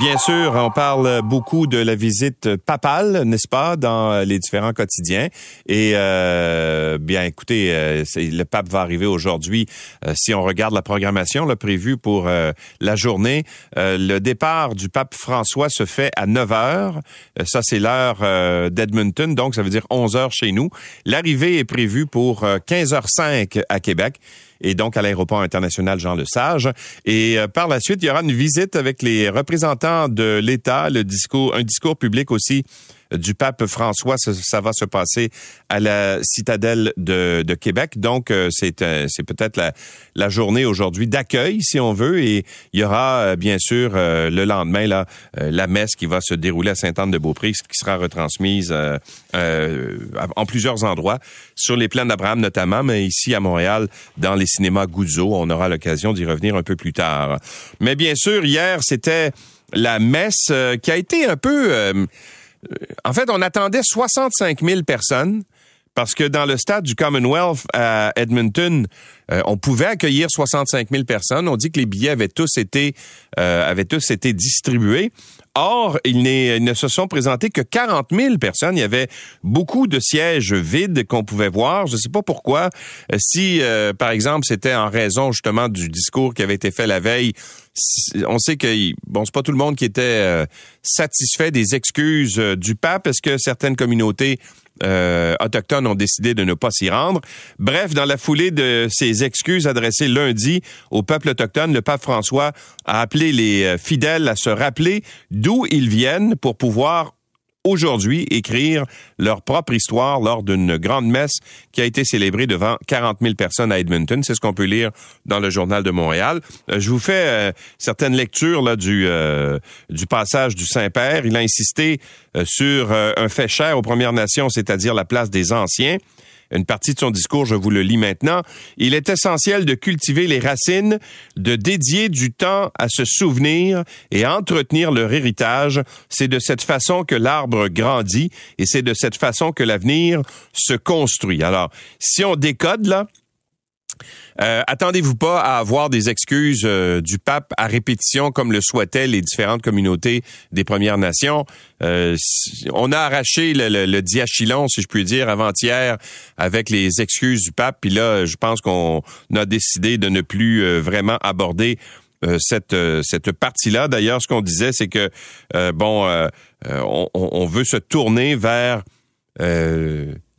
Bien sûr, on parle beaucoup de la visite papale, n'est-ce pas, dans les différents quotidiens. Et euh, bien, écoutez, euh, le pape va arriver aujourd'hui. Euh, si on regarde la programmation là, prévue pour euh, la journée, le départ du pape François se fait à 9 heures. ça, c'est l'heure d'Edmonton, donc ça veut dire 11 heures chez nous. L'arrivée est prévue pour 15h05 à Québec et donc à l'aéroport international Jean Lesage. Et euh, par la suite, il y aura une visite avec les représentants de l'État, le discours, un discours public aussi du pape François. Ça, va se passer à la citadelle de, Québec. Donc, euh, c'est euh, c'est peut-être la, journée aujourd'hui d'accueil, si on veut. Et il y aura, euh, bien sûr, le lendemain, là, la messe qui va se dérouler à Sainte-Anne-de-Beaupré, qui sera retransmise en plusieurs endroits, sur les plaines d'Abraham notamment, mais ici à Montréal, dans les cinémas Goudzo. On aura l'occasion d'y revenir un peu plus tard. Mais bien sûr, hier, c'était la messe qui a été un peu en fait, on attendait 65 000 personnes parce que dans le stade du Commonwealth à Edmonton, euh, on pouvait accueillir 65 000 personnes. On dit que les billets avaient tous été euh, avaient tous été distribués. Or, il, ne se sont présentés que 40 000 personnes. Il y avait beaucoup de sièges vides qu'on pouvait voir. Je ne sais pas pourquoi. Si, par exemple, c'était en raison justement du discours qui avait été fait la veille on sait que bon, c'est pas tout le monde qui était euh, satisfait des excuses euh, du pape. Est-ce que certaines communautés euh, autochtones ont décidé de ne pas s'y rendre? Bref, dans la foulée de ces excuses adressées lundi au peuple autochtone, le pape François a appelé les fidèles à se rappeler d'où ils viennent pour pouvoir aujourd'hui écrire leur propre histoire lors d'une grande messe qui a été célébrée devant 40 000 personnes à Edmonton. C'est ce qu'on peut lire dans le journal de Montréal. Euh, je vous fais euh, certaines lectures là du euh, du passage du Saint-Père. Il a insisté sur un fait cher aux Premières Nations, c'est-à-dire la place des anciens une partie de son discours, je vous le lis maintenant. Il est essentiel de cultiver les racines, de dédier du temps à se souvenir et à entretenir leur héritage. C'est de cette façon que l'arbre grandit et c'est de cette façon que l'avenir se construit. Alors, si on décode là, euh, attendez-vous pas à avoir des excuses euh, du pape à répétition comme le souhaitaient les différentes communautés des Premières Nations. Euh, on a arraché le, le, diachylon, si je puis dire, avant-hier avec les excuses du pape. Puis là, je pense qu'on a décidé de ne plus vraiment aborder cette cette partie-là. D'ailleurs, ce qu'on disait, c'est que bon, on, on, veut se tourner vers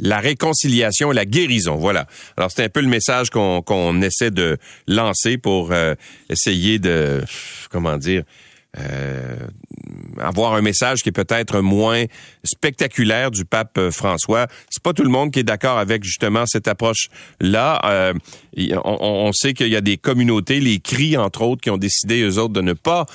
la réconciliation, la guérison. Voilà. Alors c'est un peu le message qu'on essaie de lancer pour euh, essayer de comment dire euh, avoir un message qui est peut-être moins spectaculaire du pape François. C'est pas tout le monde qui est d'accord avec justement cette approche-là. on, on, sait qu'il y a des communautés, les cris entre autres, qui ont décidé eux autres de ne pas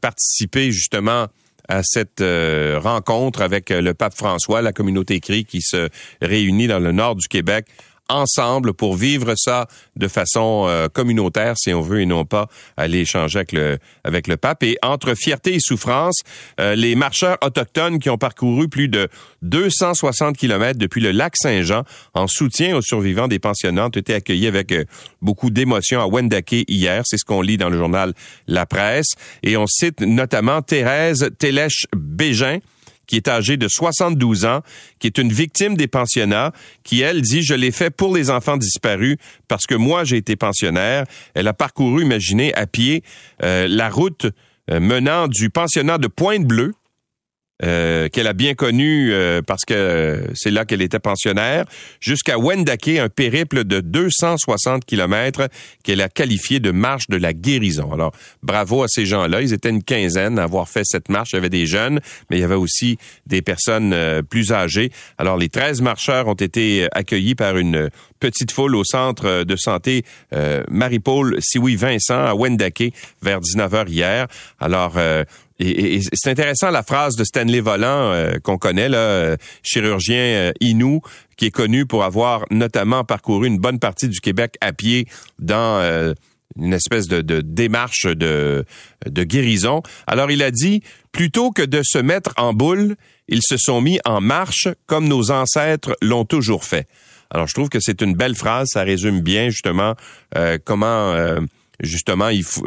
participer justement à cette euh, rencontre avec euh, le pape François, la communauté crie qui se réunit dans le nord du Québec ensemble pour vivre ça de façon euh, communautaire, si on veut, et non pas aller échanger avec le, avec le pape. Et entre fierté et souffrance, euh, les marcheurs autochtones qui ont parcouru plus de 260 kilomètres depuis le lac Saint-Jean en soutien aux survivants des pensionnats ont été accueillis avec euh, beaucoup d'émotion à Wendake hier. C'est ce qu'on lit dans le journal La Presse. Et on cite notamment Thérèse Télèche-Bégin, qui est âgée de 72 ans, qui est une victime des pensionnats, qui, elle, dit, je l'ai fait pour les enfants disparus parce que moi, j'ai été pensionnaire. Elle a parcouru, imaginez, à pied euh, la route euh, menant du pensionnat de Pointe-Bleue, euh, qu'elle a bien connu euh, parce que c'est là qu'elle était pensionnaire, jusqu'à Wendake, un périple de 260 kilomètres qu'elle a qualifié de marche de la guérison. Alors, bravo à ces gens-là. Ils étaient une quinzaine à avoir fait cette marche. Il y avait des jeunes, mais il y avait aussi des personnes euh, plus âgées. Alors, les 13 marcheurs ont été accueillis par une petite foule au centre de santé Marie-Paul Siwi Vincent à Wendake vers 19h hier. Alors, et, c'est intéressant la phrase de Stanley Volant euh, qu'on connaît, là, euh, chirurgien euh, Inou, qui est connu pour avoir notamment parcouru une bonne partie du Québec à pied dans une espèce de, démarche de, de guérison. Alors il a dit, plutôt que de se mettre en boule, ils se sont mis en marche comme nos ancêtres l'ont toujours fait. Alors, je trouve que c'est une belle phrase. Ça résume bien, justement, comment... Euh, justement, il faut,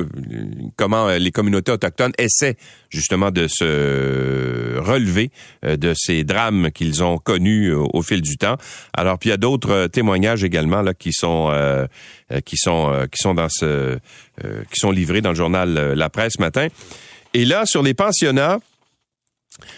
comment les communautés autochtones essaient justement de se relever de ces drames qu'ils ont connus au, fil du temps. Alors, puis il y a d'autres témoignages également là qui sont qui sont qui sont dans ce qui sont livrés dans le journal La Presse matin. Et là, sur les pensionnats,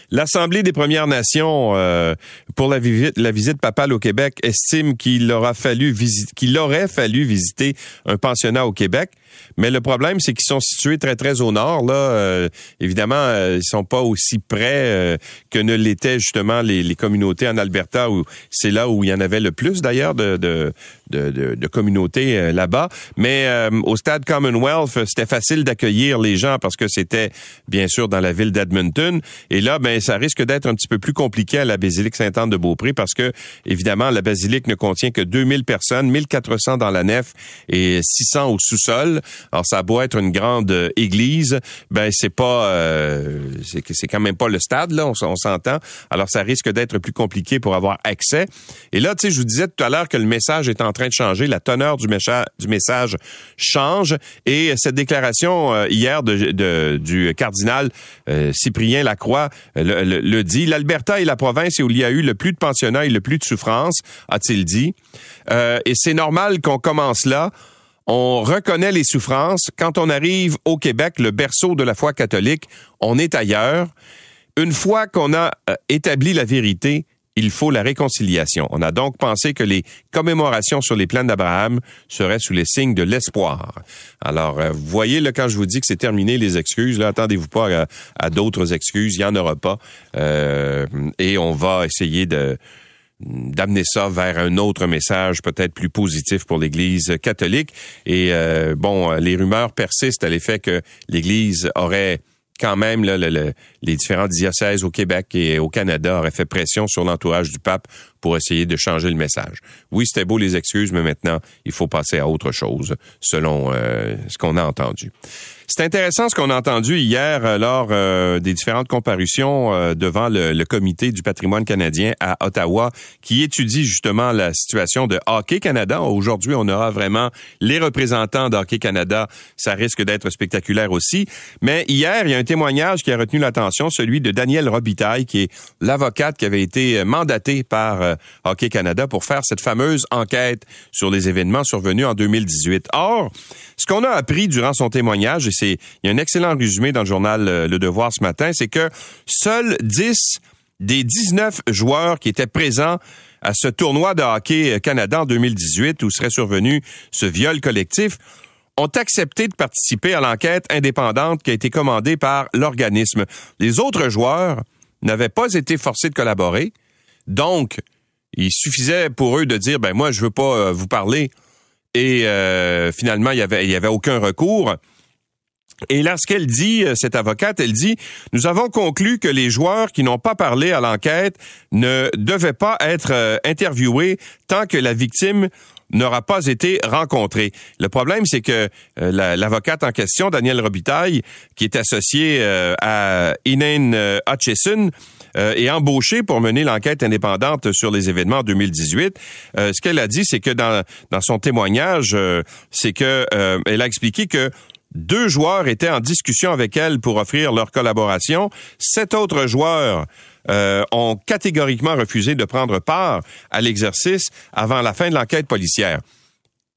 L'Assemblée des Premières Nations, euh, pour la, visite, la visite papale au Québec, estime qu'il aura fallu qu'il aurait fallu visiter un pensionnat au Québec. Mais le problème, c'est qu'ils sont situés très, très au nord. Là, euh, évidemment, euh, ils sont pas aussi près que ne l'étaient justement les, les, communautés en Alberta, où c'est là où il y en avait le plus d'ailleurs de, de, de, de, communautés là-bas. Mais au stade Commonwealth, c'était facile d'accueillir les gens parce que c'était bien sûr dans la ville d'Edmonton. Et là, ben ça risque d'être un petit peu plus compliqué à la basilique Sainte-Anne de Beaupré parce que évidemment la basilique ne contient que 2000 personnes, 1400 dans la nef et 600 au sous-sol. Alors ça doit être une grande euh, église, ben c'est pas euh, c'est quand même pas le stade là, on, s'entend. Alors ça risque d'être plus compliqué pour avoir accès. Et là, tu sais, je vous disais tout à l'heure que le message est en train de changer, la teneur du, message, change et cette déclaration euh, hier du cardinal Cyprien Lacroix le, dit. L'Alberta est la province où il y a eu le plus de pensionnats et le plus de souffrance, a-t-il dit. Euh, et c'est normal qu'on commence là. On reconnaît les souffrances. Quand on arrive au Québec, le berceau de la foi catholique, on est ailleurs. Une fois qu'on a euh, établi la vérité, il faut la réconciliation. On a donc pensé que les commémorations sur les plaines d'Abraham seraient sous les signes de l'espoir. Alors, euh, voyez, là, quand je vous dis que c'est terminé les excuses, là, attendez-vous pas à, d'autres excuses, il n'y en aura pas. Euh, et on va essayer de d'amener ça vers un autre message peut-être plus positif pour l'Église catholique. Et euh, bon, les rumeurs persistent à l'effet que l'Église aurait quand même, là, les différents diocèses au Québec et au Canada auraient fait pression sur l'entourage du pape pour essayer de changer le message. Oui, c'était beau les excuses, mais maintenant, il faut passer à autre chose, selon euh, ce qu'on a entendu. C'est intéressant ce qu'on a entendu hier euh, lors euh, des différentes comparutions euh, devant le, comité du patrimoine canadien à Ottawa, qui étudie justement la situation de Hockey Canada. Aujourd'hui, on aura vraiment les représentants d'Hockey Canada. Ça risque d'être spectaculaire aussi. Mais hier, il y a un témoignage qui a retenu l'attention, celui de Danielle Robitaille, qui est l'avocate qui avait été mandatée par Hockey Canada pour faire cette fameuse enquête sur les événements survenus en 2018. Or, ce qu'on a appris durant son témoignage, c'est, il y a un excellent résumé dans le journal euh, Le Devoir ce matin, c'est que seuls 10 des 19 joueurs qui étaient présents à ce tournoi de hockey Canada en 2018 où serait survenu ce viol collectif ont accepté de participer à l'enquête indépendante qui a été commandée par l'organisme. Les autres joueurs n'avaient pas été forcés de collaborer. Donc, il suffisait pour eux de dire, ben moi, je veux pas euh, vous parler et euh, finalement, il y avait aucun recours. Et là, ce qu'elle dit, euh, cette avocate, elle dit, nous avons conclu que les joueurs qui n'ont pas parlé à l'enquête ne devaient pas être euh, interviewés tant que la victime n'aura pas été rencontrée. Le problème, c'est que l'avocate en question, Danielle Robitaille, qui est associée à Inane Hutchison, euh, et embauché pour mener l'enquête indépendante sur les événements en 2018. Euh, ce qu'elle a dit, c'est que dans, dans son témoignage, euh, c'est que elle a expliqué que deux joueurs étaient en discussion avec elle pour offrir leur collaboration. Sept autres joueurs ont catégoriquement refusé de prendre part à l'exercice avant la fin de l'enquête policière.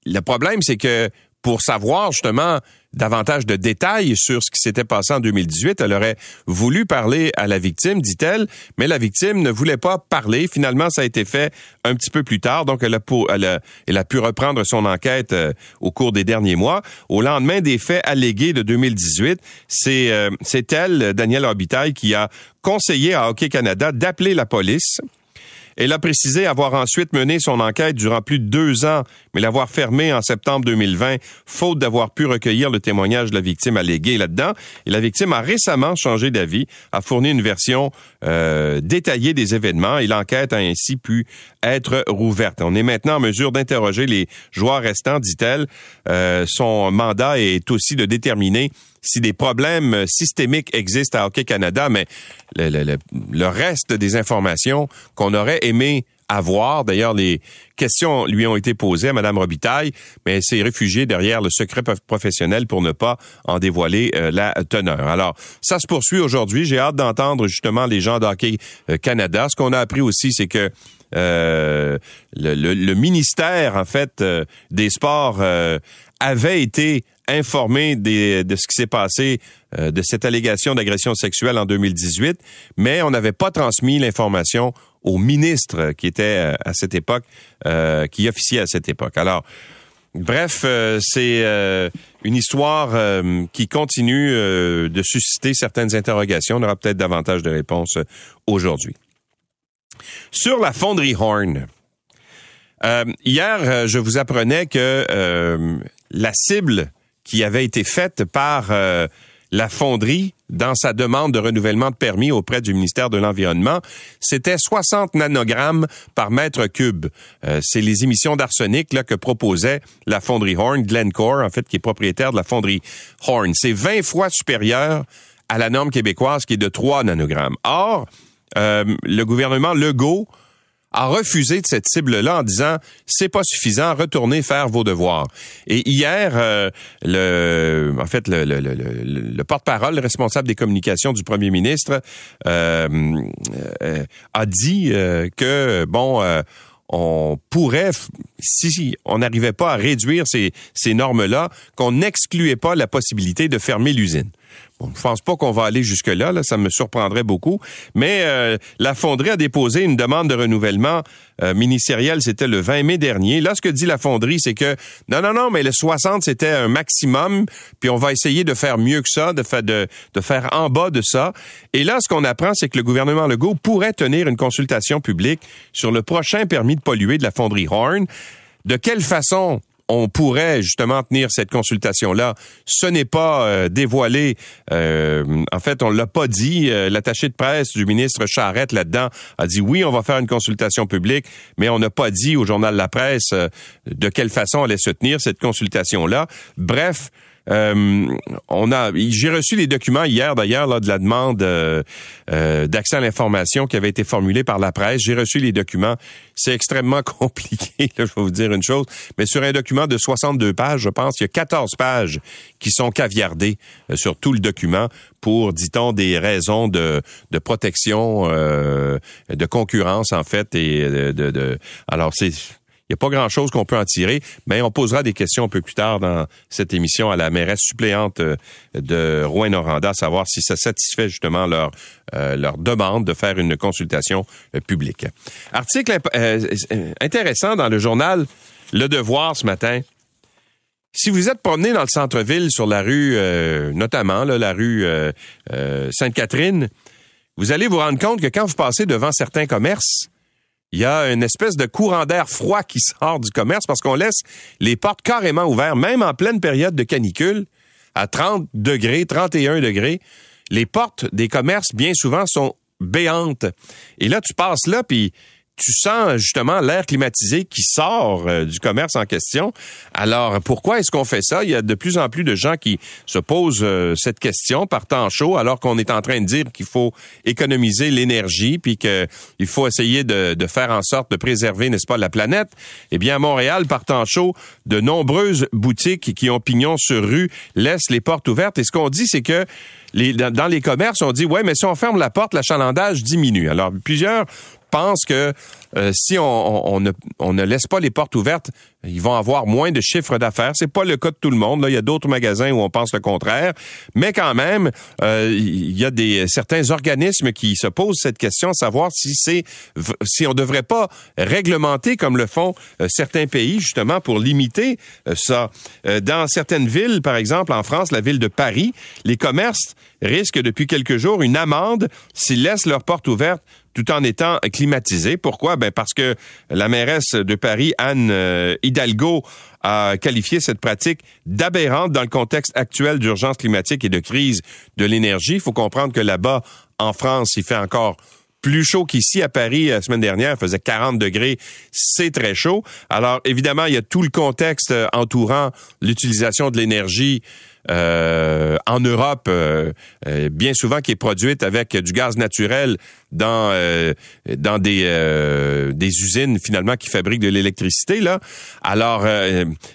Le problème, c'est que pour savoir justement davantage de détails sur ce qui s'était passé en 2018. Elle aurait voulu parler à la victime, dit-elle, mais la victime ne voulait pas parler. Finalement, ça a été fait un petit peu plus tard, donc elle a, pu reprendre son enquête euh, au cours des derniers mois. Au lendemain des faits allégués de 2018, c'est euh, elle, Danielle Orbitaille, qui a conseillé à Hockey Canada d'appeler la police elle a précisé avoir ensuite mené son enquête durant plus de deux ans, mais l'avoir fermée en septembre 2020, faute d'avoir pu recueillir le témoignage de la victime alléguée là-dedans. Et la victime a récemment changé d'avis, a fourni une version euh, détaillée des événements et l'enquête a ainsi pu être rouverte. On est maintenant en mesure d'interroger les joueurs restants, dit-elle. Euh, son mandat est aussi de déterminer si des problèmes systémiques existent à Hockey Canada, mais le, reste des informations qu'on aurait aimé avoir. D'ailleurs, les questions lui ont été posées à Mme Robitaille, mais elle s'est réfugiée derrière le secret professionnel pour ne pas en dévoiler euh, la teneur. Alors, ça se poursuit aujourd'hui. J'ai hâte d'entendre justement les gens d'Hockey euh, Canada. Ce qu'on a appris aussi, c'est que euh, le, ministère, en fait, des sports avait été informé de ce qui s'est passé, de cette allégation d'agression sexuelle en 2018, mais on n'avait pas transmis l'information au ministre qui était euh, à cette époque, euh, qui officiait à cette époque. Alors, bref, euh, c'est une histoire qui continue de susciter certaines interrogations. On aura peut-être davantage de réponses aujourd'hui. Sur la fonderie Horn, hier, je vous apprenais que la cible qui avait été faite par la fonderie dans sa demande de renouvellement de permis auprès du ministère de l'Environnement, c'était 60 nanogrammes par mètre cube. Euh, c'est les émissions d'arsenic là que proposait la fonderie Horn, Glencore en fait, qui est propriétaire de la fonderie Horn. C'est 20 fois supérieur à la norme québécoise qui est de 3 nanogrammes. Or, euh, le gouvernement Legault a refusé de cette cible-là en disant c'est pas suffisant, retournez faire vos devoirs. Et hier, euh, le, en fait, le, le, le, porte-parole, le responsable des communications du premier ministre, euh, euh a dit que bon on pourrait, si on n'arrivait pas à réduire ces, ces normes-là, qu'on n'excluait pas la possibilité de fermer l'usine. Bon, je pense pas qu'on va aller jusque-là, là, ça me surprendrait beaucoup. Mais euh, la fonderie a déposé une demande de renouvellement euh, ministériel, c'était le 20 mai dernier. Là, ce que dit la fonderie, c'est que non, non, non, mais le 60, c'était un maximum, puis on va essayer de faire mieux que ça, de, de faire en bas de ça. Et là, ce qu'on apprend, c'est que le gouvernement Legault pourrait tenir une consultation publique sur le prochain permis de polluer de la fonderie Horn. De quelle façon on pourrait justement tenir cette consultation-là. Ce n'est pas euh, dévoilé. Euh, en fait, on l'a pas dit. Euh, l'attaché de presse du ministre Charette là-dedans a dit oui, on va faire une consultation publique, mais on n'a pas dit au journal La Presse de quelle façon allait se tenir cette consultation-là. Bref, euh, on a, j'ai reçu les documents hier d'ailleurs là de la demande euh, euh, d'accès à l'information qui avait été formulée par la presse. J'ai reçu les documents. C'est extrêmement compliqué. Là, je vais vous dire une chose, mais sur un document de 62 pages, je pense, il y a 14 pages qui sont caviardées sur tout le document pour, dit-on, des raisons de, de protection, de concurrence en fait et de, de, de alors c'est il n'y a pas grand-chose qu'on peut en tirer, mais on posera des questions un peu plus tard dans cette émission à la mairesse suppléante euh, de Rouen-Noranda, savoir si ça satisfait justement leur, euh, leur demande de faire une consultation euh, publique. Article intéressant dans le journal Le Devoir ce matin. Si vous êtes promené dans le centre-ville sur la rue, notamment la rue Sainte-Catherine, vous allez vous rendre compte que quand vous passez devant certains commerces, il y a une espèce de courant d'air froid qui sort du commerce parce qu'on laisse les portes carrément ouvertes, même en pleine période de canicule, à 30 degrés, 31 degrés. Les portes des commerces, bien souvent, sont béantes. Et là, tu passes là, puis tu sens justement l'air climatisé qui sort euh, du commerce en question. Alors, pourquoi est-ce qu'on fait ça? Il y a de plus en plus de gens qui se posent euh, cette question par temps chaud, alors qu'on est en train de dire qu'il faut économiser l'énergie, puis qu'il faut essayer de, faire en sorte de préserver, n'est-ce pas, la planète. Eh bien, à Montréal, par temps chaud, de nombreuses boutiques qui ont pignon sur rue laissent les portes ouvertes. Et ce qu'on dit, c'est que dans les commerces, on dit, ouais, mais si on ferme la porte, l'achalandage diminue. Alors, plusieurs pense que euh, si on, ne, laisse pas les portes ouvertes, ils vont avoir moins de chiffres d'affaires. C'est pas le cas de tout le monde. Là, il y a d'autres magasins où on pense le contraire, mais quand même, euh, il y a des certains organismes qui se posent cette question, savoir si c'est si on devrait pas réglementer comme le font euh, certains pays justement pour limiter ça. dans certaines villes, par exemple en France, la ville de Paris, les commerces risquent depuis quelques jours une amende s'ils laissent leurs portes ouvertes tout en étant climatisé. Pourquoi? Ben parce que la mairesse de Paris, Anne euh, Hidalgo, a qualifié cette pratique d'aberrante dans le contexte actuel d'urgence climatique et de crise de l'énergie. Il faut comprendre que là-bas, en France, il fait encore plus chaud qu'ici à Paris la semaine dernière, il faisait 40 degrés, c'est très chaud. Alors évidemment, il y a tout le contexte euh, entourant l'utilisation de l'énergie euh, en Europe, euh, bien souvent qui est produite avec du gaz naturel dans dans des des usines finalement qui fabriquent de l'électricité là. Alors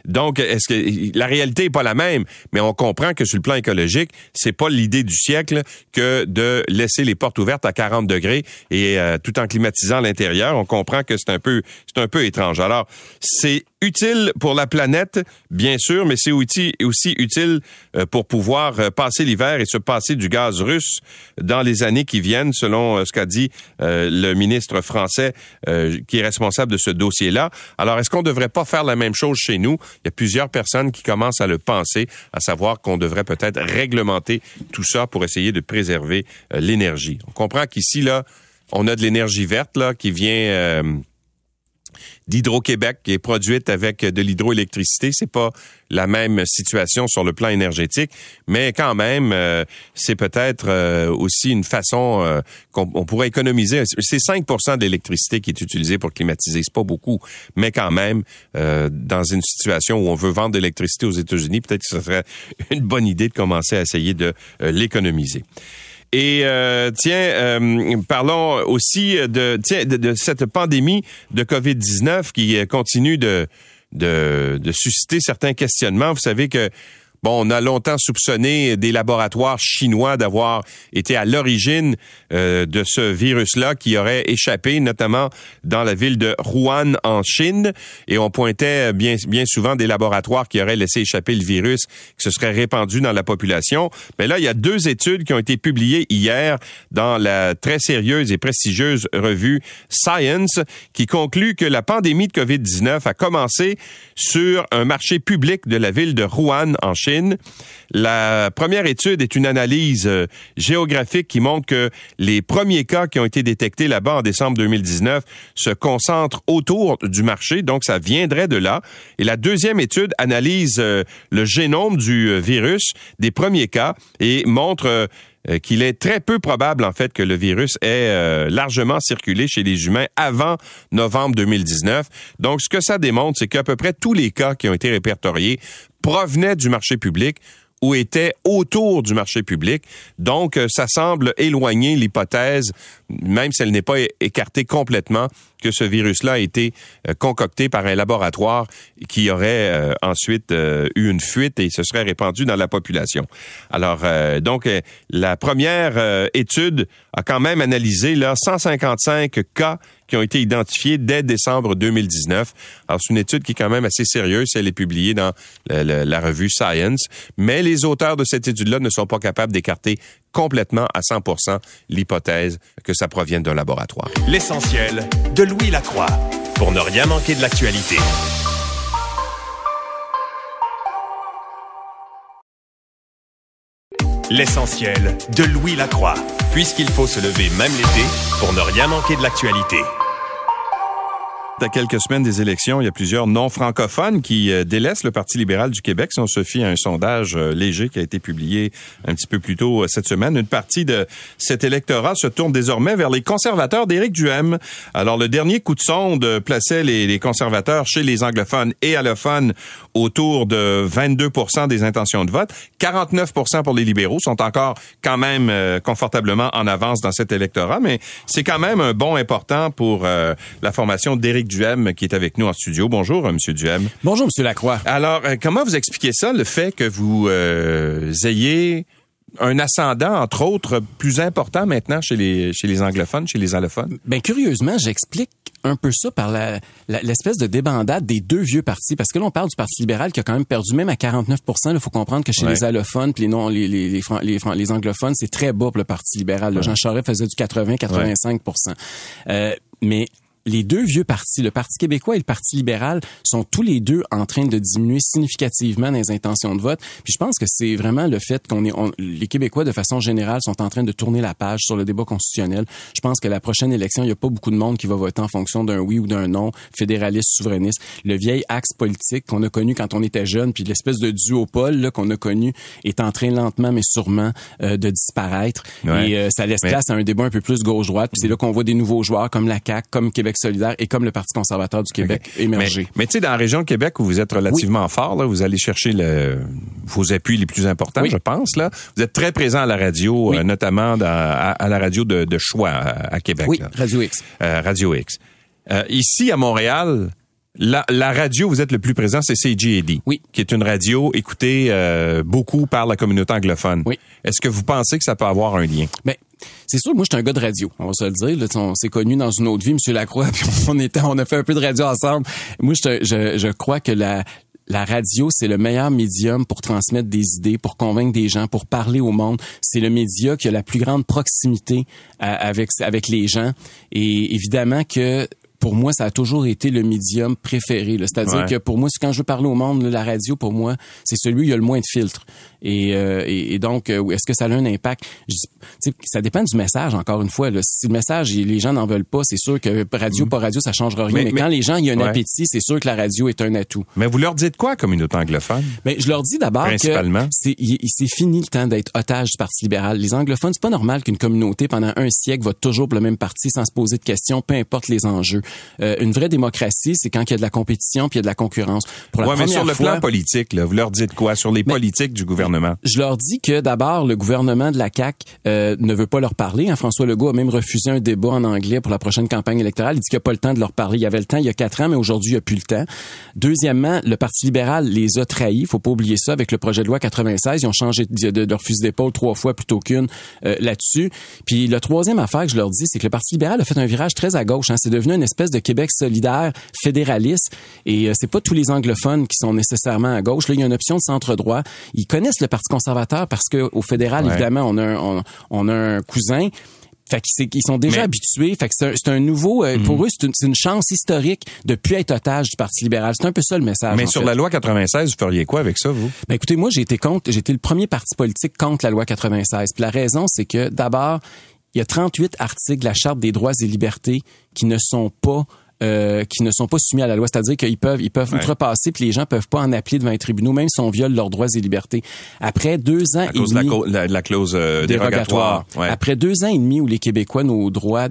donc est-ce que la réalité est pas la même, mais on comprend que sur le plan écologique, c'est pas l'idée du siècle que de laisser les portes ouvertes à 40 degrés et tout en climatisant l'intérieur. On comprend que c'est un peu c'est un peu étrange. Alors c'est utile pour la planète, bien sûr, mais c'est aussi, utile euh, pour pouvoir euh, passer l'hiver et se passer du gaz russe dans les années qui viennent, selon euh, ce qu'a dit le ministre français qui est responsable de ce dossier-là. Alors, est-ce qu'on ne devrait pas faire la même chose chez nous? Il y a plusieurs personnes qui commencent à le penser, à savoir qu'on devrait peut-être réglementer tout ça pour essayer de préserver l'énergie. On comprend qu'ici, là, on a de l'énergie verte là qui vient d'Hydro-Québec qui est produite avec de l'hydroélectricité. C'est pas la même situation sur le plan énergétique, mais quand même, euh, c'est peut-être euh, aussi une façon euh, qu'on pourrait économiser. C'est 5 de l'électricité qui est utilisée pour climatiser. C'est pas beaucoup, mais quand même, dans une situation où on veut vendre de l'électricité aux États-Unis, peut-être que ce serait une bonne idée de commencer à essayer de l'économiser. Et euh, tiens, euh, parlons aussi de, de, de, cette pandémie de COVID-19 qui continue de, de, de susciter certains questionnements. Vous savez que On a longtemps soupçonné des laboratoires chinois d'avoir été à l'origine euh, de ce virus-là qui aurait échappé, notamment dans la ville de Wuhan en Chine. Et on pointait bien, bien souvent des laboratoires qui auraient laissé échapper le virus, qui se serait répandu dans la population. Mais là, il y a deux études qui ont été publiées hier dans la très sérieuse et prestigieuse revue Science, qui conclut que la pandémie de COVID-19 a commencé sur un marché public de la ville de Wuhan en Chine la première étude est une analyse euh, géographique qui montre que les premiers cas qui ont été détectés là-bas en décembre 2019 se concentrent autour du marché, donc ça viendrait de là. Et la deuxième étude analyse euh, le génome du euh, virus des premiers cas et montre qu'il est très peu probable en fait que le virus ait largement circulé chez les humains avant novembre 2019. Donc ce que ça démontre, c'est qu'à peu près tous les cas qui ont été répertoriés provenaient du marché public ou étaient autour du marché public. Donc, euh, ça semble éloigner l'hypothèse, même si elle n'est pas écartée complètement, que ce virus-là a été euh, concocté par un laboratoire qui aurait euh, ensuite eu une fuite et se serait répandu dans la population. Alors, donc, la première étude a quand même analysé là 155 cas qui ont été identifiés dès décembre 2019. Alors, c'est une étude qui est quand même assez sérieuse. Elle est publiée dans la, revue Science. Mais les auteurs de cette étude-là ne sont pas capables d'écarter complètement à 100% l'hypothèse que ça provienne d'un laboratoire. L'essentiel de Louis Lacroix pour ne rien manquer de l'actualité. L'essentiel de Louis Lacroix, puisqu'il faut se lever même l'été pour ne rien manquer de l'actualité. À quelques semaines des élections, il y a plusieurs non-francophones qui euh, délaissent le Parti libéral du Québec. Si on se fie à un sondage euh, léger qui a été publié un petit peu plus tôt euh, cette semaine, une partie de cet électorat se tourne désormais vers les conservateurs d'Éric Duhem. Alors, le dernier coup de sonde plaçait les, conservateurs chez les anglophones et allophones autour de 22% des intentions de vote. 49% pour les libéraux sont encore quand même confortablement en avance dans cet électorat, mais c'est quand même un bon important pour la formation d'Éric Duhem qui est avec nous en studio. Bonjour, euh, Monsieur Duhem. Bonjour, Monsieur Lacroix. Alors, euh, comment vous expliquez ça, le fait que vous euh, ayez un ascendant, entre autres, plus important maintenant chez les, chez les anglophones, chez les allophones? Ben, curieusement, j'explique un peu ça par la, l'espèce de débandade des deux vieux partis. Parce que là, on parle du Parti libéral qui a quand même perdu même à 49 Il faut comprendre que chez les allophones puis les, non, les, les, les, les, anglophones, c'est très bas pour le Parti libéral. Jean Charest faisait du 80-85 euh, Mais les deux vieux partis, le Parti québécois et le Parti libéral, sont tous les deux en train de diminuer significativement les intentions de vote. Puis je pense que c'est vraiment le fait qu'on est, les Québécois de façon générale sont en train de tourner la page sur le débat constitutionnel. Je pense que la prochaine élection, il n'y a pas beaucoup de monde qui va voter en fonction d'un oui ou d'un non, fédéraliste, souverainiste. Le vieil axe politique qu'on a connu quand on était jeune, puis l'espèce de duopole qu'on a connu est en train lentement mais sûrement euh, de disparaître. Et euh, ça laisse place à un débat un peu plus gauche-droite. Puis c'est là qu'on voit des nouveaux joueurs comme la CAQ, comme Québec Québec solidaire et comme le Parti conservateur du Québec émerger. Mais, tu sais, dans la région de Québec où vous êtes relativement fort, là, vous allez chercher le, vos appuis les plus importants, je pense. Là, vous êtes très présent à la radio, euh, notamment à, la radio de, choix à, Québec. Oui, Radio X. Euh, radio X. Euh, ici à Montréal, la, la, radio, vous êtes le plus présent, c'est CJAD. Oui. Qui est une radio écoutée euh, beaucoup par la communauté anglophone. Oui. Est-ce que vous pensez que ça peut avoir un lien? Ben, c'est sûr, moi, je suis un gars de radio. On va se le dire. Là, on s'est connus dans une autre vie, Monsieur Lacroix, puis on était, on a fait un peu de radio ensemble. Moi, je, je, je crois que la, la radio, c'est le meilleur médium pour transmettre des idées, pour convaincre des gens, pour parler au monde. C'est le média qui a la plus grande proximité euh, avec avec les gens. Et évidemment que pour moi, ça a toujours été le médium préféré. C'est-à-dire que pour moi, quand je veux parler au monde, la radio, pour moi, c'est celui où il y a le moins de filtres. Et, euh, et, donc, euh, est-ce que ça a un impact? Je, ça dépend du message, encore une fois. Là. Si le message, les gens n'en veulent pas, c'est sûr que radio, mm. pas radio, ça changera rien. Mais, quand les gens, il y a un appétit, c'est sûr que la radio est un atout. Mais vous leur dites quoi, communauté anglophone? Mais je leur dis d'abord que c'est, c'est fini le temps d'être otage du Parti libéral. Les anglophones, c'est pas normal qu'une communauté, pendant un siècle, vote toujours pour le même parti sans se poser de questions, peu importe les enjeux. Euh, une vraie démocratie, c'est quand il y a de la compétition puis il y a de la concurrence. Pour la ouais, mais sur le plan politique, là, vous leur dites quoi? Sur les politiques du gouvernement Je leur dis que d'abord le gouvernement de la CAC euh, ne veut pas leur parler. Hein. François Legault a même refusé un débat en anglais pour la prochaine campagne électorale. Il dit qu'il n'y a pas le temps de leur parler. Il y avait le temps il y a quatre ans, mais aujourd'hui il n'y a plus le temps. Deuxièmement, le Parti libéral les a trahis. Faut pas oublier ça avec le projet de loi 96. Ils ont changé de, de, de leur fusil d'épaule trois fois plutôt qu'une euh, là-dessus. Puis la troisième affaire que je leur dis, c'est que le Parti libéral a fait un virage très à gauche. Hein. C'est devenu une espèce de Québec solidaire, fédéraliste. Et euh, c'est pas tous les anglophones qui sont nécessairement à gauche. Là, il y a une option de centre droit. Ils connaissent le Parti conservateur parce que au fédéral, évidemment, on a un, on, a un cousin. Fait qu'ils sont déjà habitués. Fait que c'est un, nouveau. Euh, pour mhm. eux, c'est une, une, chance historique de plus être otage du Parti libéral. C'est un peu ça le message. Mais sur la loi 96, vous feriez quoi avec ça, vous? Ben écoutez, moi j'ai été contre. J'ai été le premier parti politique contre la loi 96. Puis la raison, c'est que d'abord, il y a 38 articles de la Charte des droits et libertés qui ne sont pas euh, qui ne sont pas soumis à la loi, c'est-à-dire qu'ils peuvent ils peuvent outrepasser puis les gens peuvent pas en appeler devant les tribunaux même si on viole leurs droits et libertés. Après deux ans à et demi, la, la, clause euh, dérogatoire. Après deux ans et demi où les Québécois nos droits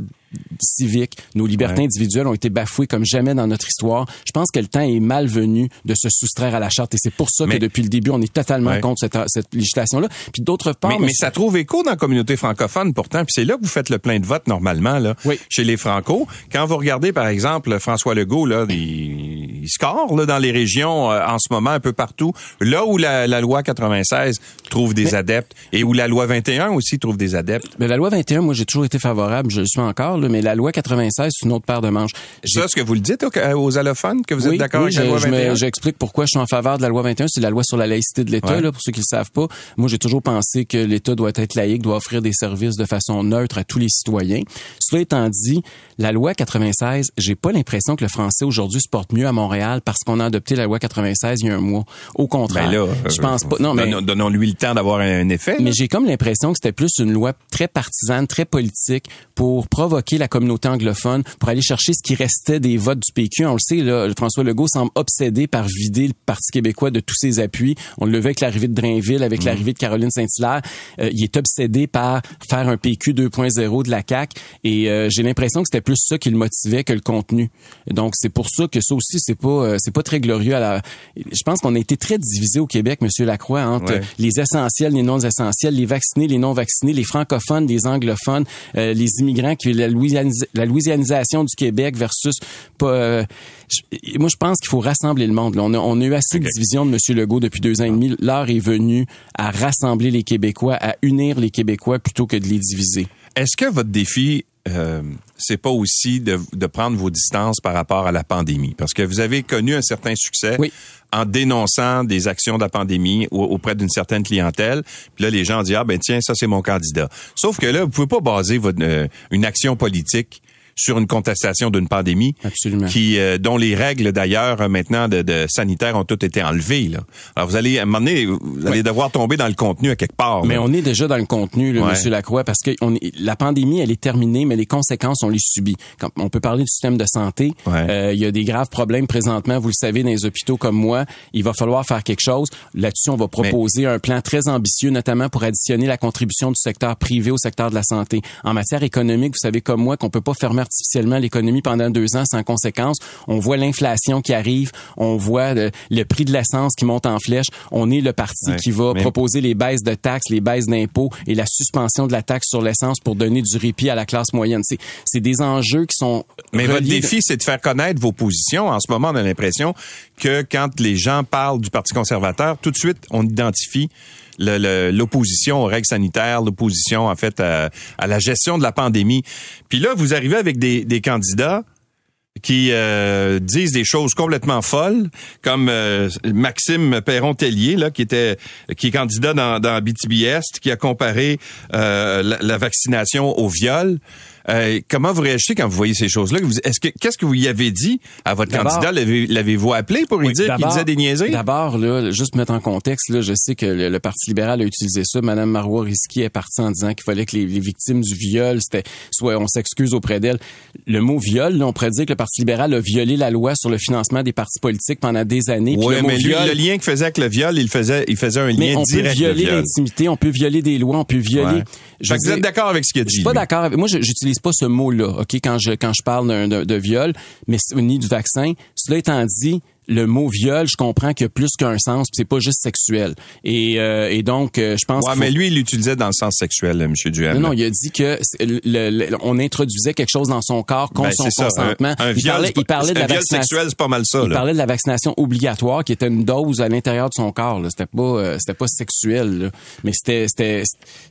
civiques, nos libertés individuelles ont été bafouées comme jamais dans notre histoire. Je pense que le temps est malvenu de se soustraire à la charte et c'est pour ça que depuis le début, on est totalement contre cette, cette législation-là. Puis d'autre part... Mais, ça trouve écho dans la communauté francophone pourtant, puis c'est là que vous faites le plein de vote normalement, là, chez les Franco. Quand vous regardez, par exemple, François Legault, là, il, score là, dans les régions euh, en ce moment, un peu partout, là où la, loi 96 trouve des adeptes et où la loi 21 aussi trouve des adeptes. Mais la loi 21, moi, j'ai toujours été favorable, je le suis encore, mais la loi 96, c'est une autre paire de manches. C'est ça ce que vous le dites aux allophones, que vous êtes d'accord avec la loi 21? J'explique pourquoi je suis en faveur de la loi 21. C'est la loi sur la laïcité de l'État, là, pour ceux qui le savent pas. Moi, j'ai toujours pensé que l'État doit être laïque, doit offrir des services de façon neutre à tous les citoyens. Cela étant dit, la loi 96, j'ai pas l'impression que le français aujourd'hui se porte mieux à Montréal parce qu'on a adopté la loi 96 il y a un mois. Au contraire, ben je pense pas. Non, mais donnons-lui le temps d'avoir un effet. Mais j'ai comme l'impression que c'était plus une loi très partisane, très politique pour provoquer la communauté anglophone, pour aller chercher ce qui restait des votes du PQ. On le sait, là, François Legault semble obsédé par vider le Parti québécois de tous ses appuis. On le veut avec l'arrivée de Drainville, avec mm. l'arrivée de Caroline Saint-Hilaire. Euh, il est obsédé par faire un PQ 2.0 de la CAQ et euh, j'ai l'impression que c'était plus ça qui le motivait que le contenu. Donc c'est pour ça que ça aussi c'est pas euh, c'est pas très glorieux à la je pense qu'on a été très divisé au Québec monsieur Lacroix entre les essentiels, les non essentiels, les vaccinés, les non vaccinés, les francophones, les anglophones, les immigrants qui la la louisianisation du Québec versus euh, moi, je pense qu'il faut rassembler le monde. On, a, on, a, eu assez de division de M. Legault depuis deux ans et demi. L'heure est venue à rassembler les Québécois, à unir les Québécois plutôt que de les diviser. Est-ce que votre défi, euh, c'est pas aussi de, de, prendre vos distances par rapport à la pandémie? Parce que vous avez connu un certain succès en dénonçant des actions de la pandémie auprès d'une certaine clientèle. Puis là, les gens disent, ah ben tiens, ça c'est mon candidat. Sauf que là, vous pouvez pas baser votre, euh, une action politique sur une contestation d'une pandémie qui euh, dont les règles d'ailleurs maintenant de, de sanitaires ont toutes été enlevées là. Alors vous allez à un moment donné vous allez devoir tomber dans le contenu à quelque part. Mais on est déjà dans le contenu là, monsieur Lacroix parce que on la pandémie elle est terminée mais les conséquences on les subit. Quand on peut parler du système de santé, euh, il y a des graves problèmes présentement, vous le savez dans les hôpitaux comme moi, il va falloir faire quelque chose. Là-dessus on va proposer un plan très ambitieux notamment pour additionner la contribution du secteur privé au secteur de la santé. En matière économique, vous savez comme moi qu'on peut pas fermer artificiellement l'économie pendant deux ans sans conséquence. On voit l'inflation qui arrive, on voit le, prix de l'essence qui monte en flèche. On est le parti qui va proposer les baisses de taxes, les baisses d'impôts et la suspension de la taxe sur l'essence pour donner du répit à la classe moyenne. C'est des enjeux qui sont. Mais votre défi, c'est de faire connaître vos positions. En ce moment, on a l'impression que quand les gens parlent du Parti conservateur, tout de suite, on identifie l'opposition aux règles sanitaires, l'opposition en fait à, la gestion de la pandémie. Puis là, vous arrivez avec des, candidats qui euh, disent des choses complètement folles, comme euh, Maxime Perron-Tellier, là, qui était qui est candidat dans, dans BTB qui a comparé euh, la, la, vaccination au viol. Euh, comment vous réagissez quand vous voyez ces choses-là? Est-ce que qu'est-ce que vous y avez dit à votre candidat? L'avez-vous appelé pour lui dire qu'il disait des niaiseries? D'abord, là, juste mettre en contexte, là, je sais que le, Parti libéral a utilisé ça. Madame Marois Risky est partie en disant qu'il fallait que les, victimes du viol, c'était soit on s'excuse auprès d'elle. Le mot viol, là, on pourrait dire que le Parti libéral a violé la loi sur le financement des partis politiques pendant des années. Oui, mais lui, le lien qu'il faisait avec le viol, il faisait, il faisait un lien on direct. On peut violer l'intimité, on peut violer des lois, on peut violer. Je vous êtes d'accord avec ce qu'il a dit? Je suis pas d'accord. Moi, j'utilise pas ce mot-là, ok, quand je quand je parle de, de, viol, mais ni du vaccin. Cela étant dit, le mot viol, je comprends qu'il y a plus qu'un sens, c'est pas juste sexuel. Et, euh, et donc, euh, je pense. Ouais, mais lui, il l'utilisait dans le sens sexuel, M. Duhamel. Non, non, il a dit que le, on introduisait quelque chose dans son corps contre ben, son consentement. Un, il parlait, il parlait de la vaccination. sexuel, c'est pas mal ça. Il parlait de la vaccination obligatoire, qui était une dose à l'intérieur de son corps. C'était pas, euh, c'était pas sexuel, là. mais c'était, c'était,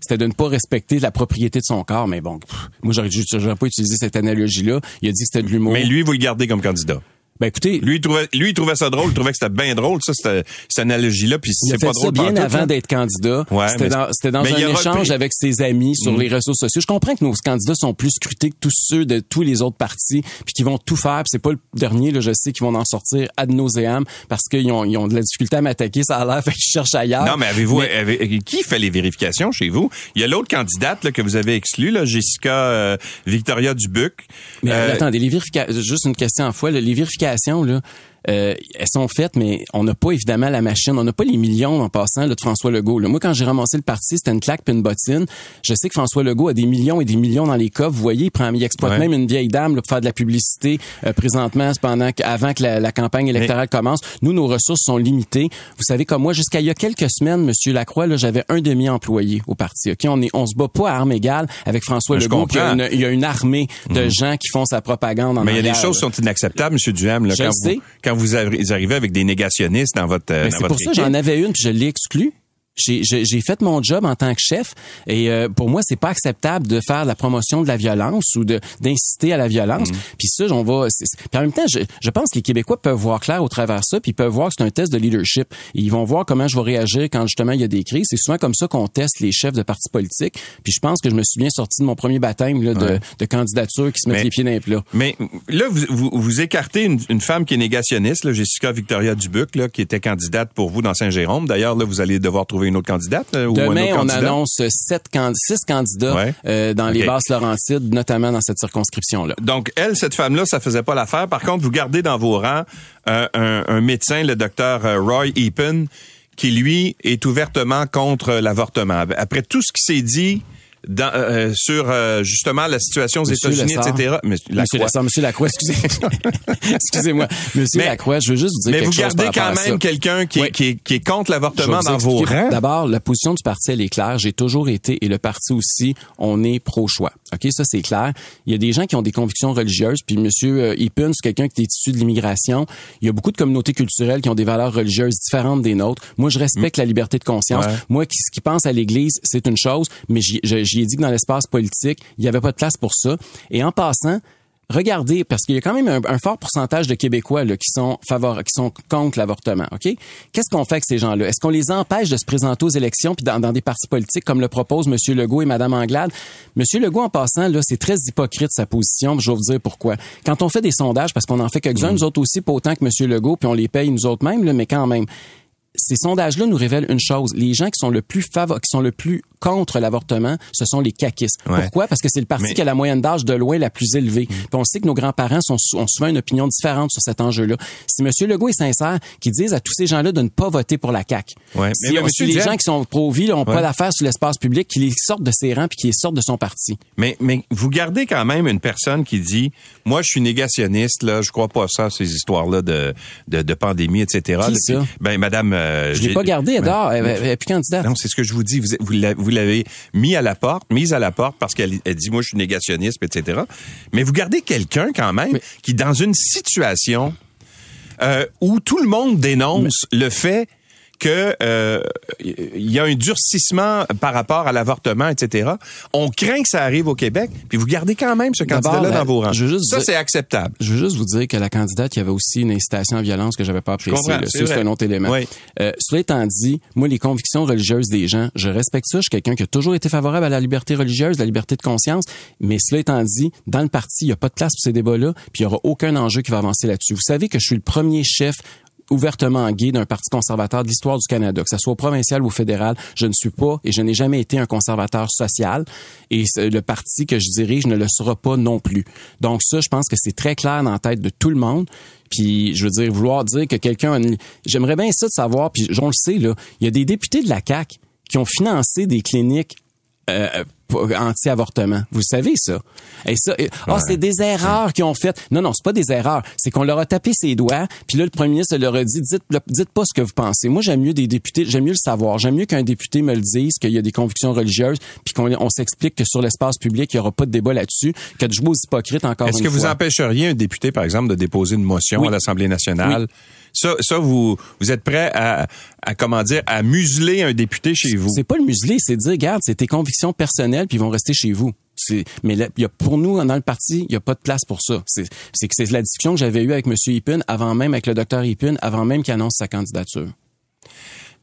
c'était de ne pas respecter la propriété de son corps. Mais bon, moi, j'aurais, j'aurais pas utilisé cette analogie-là. Il a dit que c'était de l'humour. Mais lui, vous le gardez comme candidat. Ben écoutez, lui il trouvait, lui il trouvait ça drôle, il trouvait que c'était bien drôle, ça cette, cette analogie-là, puis c'est pas drôle. Bien avant d'être candidat. Ouais, c'était dans, c'était dans un échange avec ses amis sur mm. les réseaux sociaux. Je comprends que nos candidats sont plus scrutés que tous ceux de tous les autres partis, puis qui vont tout faire. c'est pas le dernier, là, je sais, qui vont en sortir ad nauseam parce qu'ils ont, ils ont de la difficulté à m'attaquer, ça a l'air, fait qu'ils cherchent ailleurs. Non, mais avez-vous, qui fait les vérifications chez vous? Il y a l'autre candidate là, que vous avez exclue, là, Jessica euh, Victoria Dubuc. Mais euh, attendez, les vérifications, juste une question en fois, les vérifications là. Euh, elles sont faites, mais on n'a pas évidemment la machine, on n'a pas les millions en passant là, de François Legault. Moi, quand j'ai ramassé le parti, c'était une claque puis une bottine. Je sais que François Legault a des millions et des millions dans les coffres. Vous voyez, il prend, il exploite même une vieille dame pour faire de la publicité euh, présentement, pendant avant que la, campagne électorale commence. Nous, nos ressources sont limitées. Vous savez, comme moi, jusqu'à il y a quelques semaines, Monsieur Lacroix, là, j'avais un demi-employé au parti. Ok, on est, on se bat pas à armes égales avec François Legault. Il y, a une, il y, a une, armée de mhm. gens qui font sa propagande. En mais il y a des choses qui sont inacceptables, Monsieur Duham. Là, quand, vous, quand vous arrivez avec des négationnistes dans votre euh, C'est pour ça j'en avais une puis je l'ai exclue. J'ai fait mon job en tant que chef et euh, pour moi c'est pas acceptable de faire la promotion de la violence ou de d'inciter à la violence. Mhm. Puis ça on va puis en même temps je, je, pense que les Québécois peuvent voir clair au travers de ça puis ils peuvent voir que c'est un test de leadership. ils vont voir comment je vais réagir quand justement il y a des crises. C'est souvent comme ça qu'on teste les chefs de partis politiques. Puis je pense que je me suis bien sorti de mon premier baptême là, de, de, candidature qui se met les pieds dans les plats. Mais là vous vous, vous écartez une, une, femme qui est négationniste, là, Jessica Victoria Dubuc là, qui était candidate pour vous dans Saint-Jérôme. D'ailleurs là vous allez devoir trouver une autre candidate euh, ou Demain, un on annonce sept six candidats euh, dans les basses Laurentides, notamment dans cette circonscription-là. Donc, elle, cette femme-là, ça faisait pas l'affaire. Par contre, vous gardez dans vos rangs euh, un, médecin, le docteur Roy Epen, qui, lui, est ouvertement contre l'avortement. Après tout ce qui s'est dit dans, euh, euh, sur euh, justement la situation aux États-Unis, etc. Monsieur Lacroix, Monsieur Lacroix, excusez, excusez-moi, Monsieur Lacroix, je veux juste vous dire mais quelque chose. Mais vous gardez quand même quelqu'un qui, qui, est, qui, est contre l'avortement dans vos rangs. D'abord, la position du parti elle est claire. J'ai toujours été et le parti aussi, on est pro-choix. Ok, ça c'est clair. Il y a des gens qui ont des convictions religieuses. Puis Monsieur Ippen, c'est quelqu'un qui est issu de l'immigration. Il y a beaucoup de communautés culturelles qui ont des valeurs religieuses différentes des nôtres. Moi, je respecte mm. la liberté de conscience. Moi, qui, ce qui pense à l'Église, c'est une chose, mais j'ai j'ai dit que dans l'espace politique, il n'y avait pas de place pour ça. Et en passant, regardez, parce qu'il y a quand même un, fort pourcentage de Québécois là, qui sont favorables, qui sont contre l'avortement. Ok? Qu'est-ce qu'on fait avec ces gens-là? Est-ce qu'on les empêche de se présenter aux élections puis dans, des partis politiques comme le propose M. Legault et Mme Anglade? M. Legault, en passant, là, c'est très hypocrite sa position. Je vais vous dire pourquoi. Quand on fait des sondages, parce qu'on en fait quelques-uns, mmh. nous autres aussi, pas autant que M. Legault, puis on les paye nous autres mêmes, là, mais quand même ces sondages-là nous révèlent une chose. Les gens qui sont le plus favor qui sont le plus contre l'avortement, ce sont les caquistes. Pourquoi? Parce que c'est le parti qui a la moyenne d'âge de loin la plus élevée. Mm. Puis on sait que nos grands-parents ont souvent une opinion différente sur cet enjeu-là. Si M. Legault est sincère, qu'il dise à tous ces gens-là de ne pas voter pour la CAQ. Ouais. Si, mais, les gens qui sont pro-vie n'ont pas d'affaires sur l'espace public, qu'ils sortent de ses rangs puis qu'ils sortent de son parti. Mais, mais vous gardez quand même une personne qui dit, moi, je suis négationniste, là, je crois pas ça, ces histoires-là de, de, de, pandémie, etc. Qui ça? Ben, madame... Euh, je l'ai pas gardé, Edouard. Elle, elle, plus candidate. Non, c'est ce que je vous dis. Vous, vous l'avez mis à la porte, mise à la porte parce qu'elle dit, moi, je suis négationniste, etc. Mais vous gardez quelqu'un quand même qui, dans une situation euh, où tout le monde dénonce le fait que euh, il y a un durcissement par rapport à l'avortement, etc. On craint que ça arrive au Québec, puis vous gardez quand même ce candidat-là dans vos rangs. ça, c'est acceptable. Je veux juste vous dire que la candidate, il y avait aussi une incitation à violence que j'avais pas appréciée. C'est un autre élément. Oui. Euh, cela étant dit, moi, les convictions religieuses des gens, je respecte ça. Je suis quelqu'un qui a toujours été favorable à la liberté religieuse, la liberté de conscience. Mais cela étant dit, dans le parti, il n'y a pas de place pour ces débats-là, puis il n'y aura aucun enjeu qui va avancer là-dessus. Vous savez que je suis le premier chef ouvertement gay d'un parti conservateur de l'histoire du Canada, que ce soit provincial ou fédéral. Je ne suis pas et je n'ai jamais été un conservateur social. Et le parti que je dirige ne le sera pas non plus. Donc ça, je pense que c'est très clair dans la tête de tout le monde. Puis je veux dire, vouloir dire que quelqu'un... J'aimerais bien ça de savoir, puis j'en le sais, là, il y a des députés de la CAQ qui ont financé des cliniques euh, anti-avortement. Vous savez ça. Et ça, oh, c'est des erreurs qu'ils ont faites. Non, non, c'est pas des erreurs. C'est qu'on leur a tapé ses doigts, puis là, le premier ministre leur a dit, dites, dites pas ce que vous pensez. Moi, j'aime mieux des députés, j'aime mieux le savoir. J'aime mieux qu'un député me le dise, qu'il y a des convictions religieuses, puis qu'on on, s'explique que sur l'espace public, il y aura pas de débat là-dessus, que de jouer aux hypocrites encore Est-ce que vous empêcheriez un député, par exemple, de déposer une motion à l'Assemblée nationale? Ça, ça vous, vous êtes prêt à, à, comment dire, à museler un député chez vous? C'est pas le museler, c'est dire, regarde, c'est tes convictions personnelles, puis ils vont rester chez vous. Mais là, y a, pour nous, dans le parti, il n'y a pas de place pour ça. C'est la discussion que j'avais eue avec M. Ipun, avant même, avec le docteur Ipun, avant même qu'il annonce sa candidature.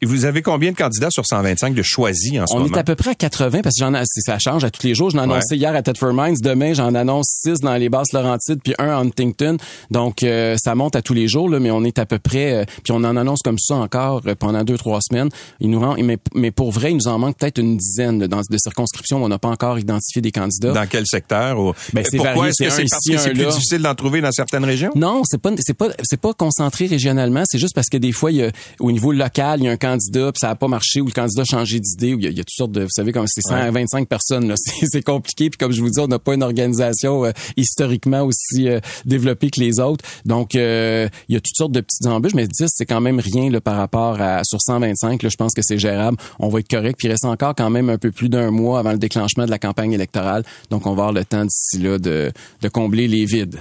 Et vous avez combien de candidats sur 125 de choisis en ce On moment? On est à peu près à 80 parce que j'en ça change à tous les jours. J'en ai annoncé hier à Tedford Mines. Demain, j'en annonce 6 dans les basses Laurentides puis un à Huntington. Donc, euh, ça monte à tous les jours, là, mais on est à peu près, euh, puis on en annonce comme ça encore euh, pendant deux, trois semaines. Il nous rend, mais, mais pour vrai, il nous en manque peut-être une dizaine de, de circonscriptions où on n'a pas encore identifié des candidats. Dans quel secteur? Ou... Ben, Pourquoi est-ce que c'est parce que c'est plus difficile d'en trouver dans certaines régions? Non, c'est pas, c'est pas, c'est pas concentré régionalement. C'est juste parce que des fois, il y a, au niveau local, il y a un candidat, puis ça a pas marché, où le candidat a changé d'idée, où il y, a, toutes sortes de, vous savez, comme c'est 125 personnes, c'est compliqué. Puis comme je vous dis, on n'a pas une organisation euh, historiquement aussi euh, développée que les autres. Donc, euh, il y a toutes sortes de petites embûches, mais 10, c'est quand même rien là, par rapport à sur 125. Là, je pense que c'est gérable. On va être correct. Puis il reste encore quand même un peu plus d'un mois avant le déclenchement de la campagne électorale. Donc, on va avoir le temps d'ici là de, de combler les vides.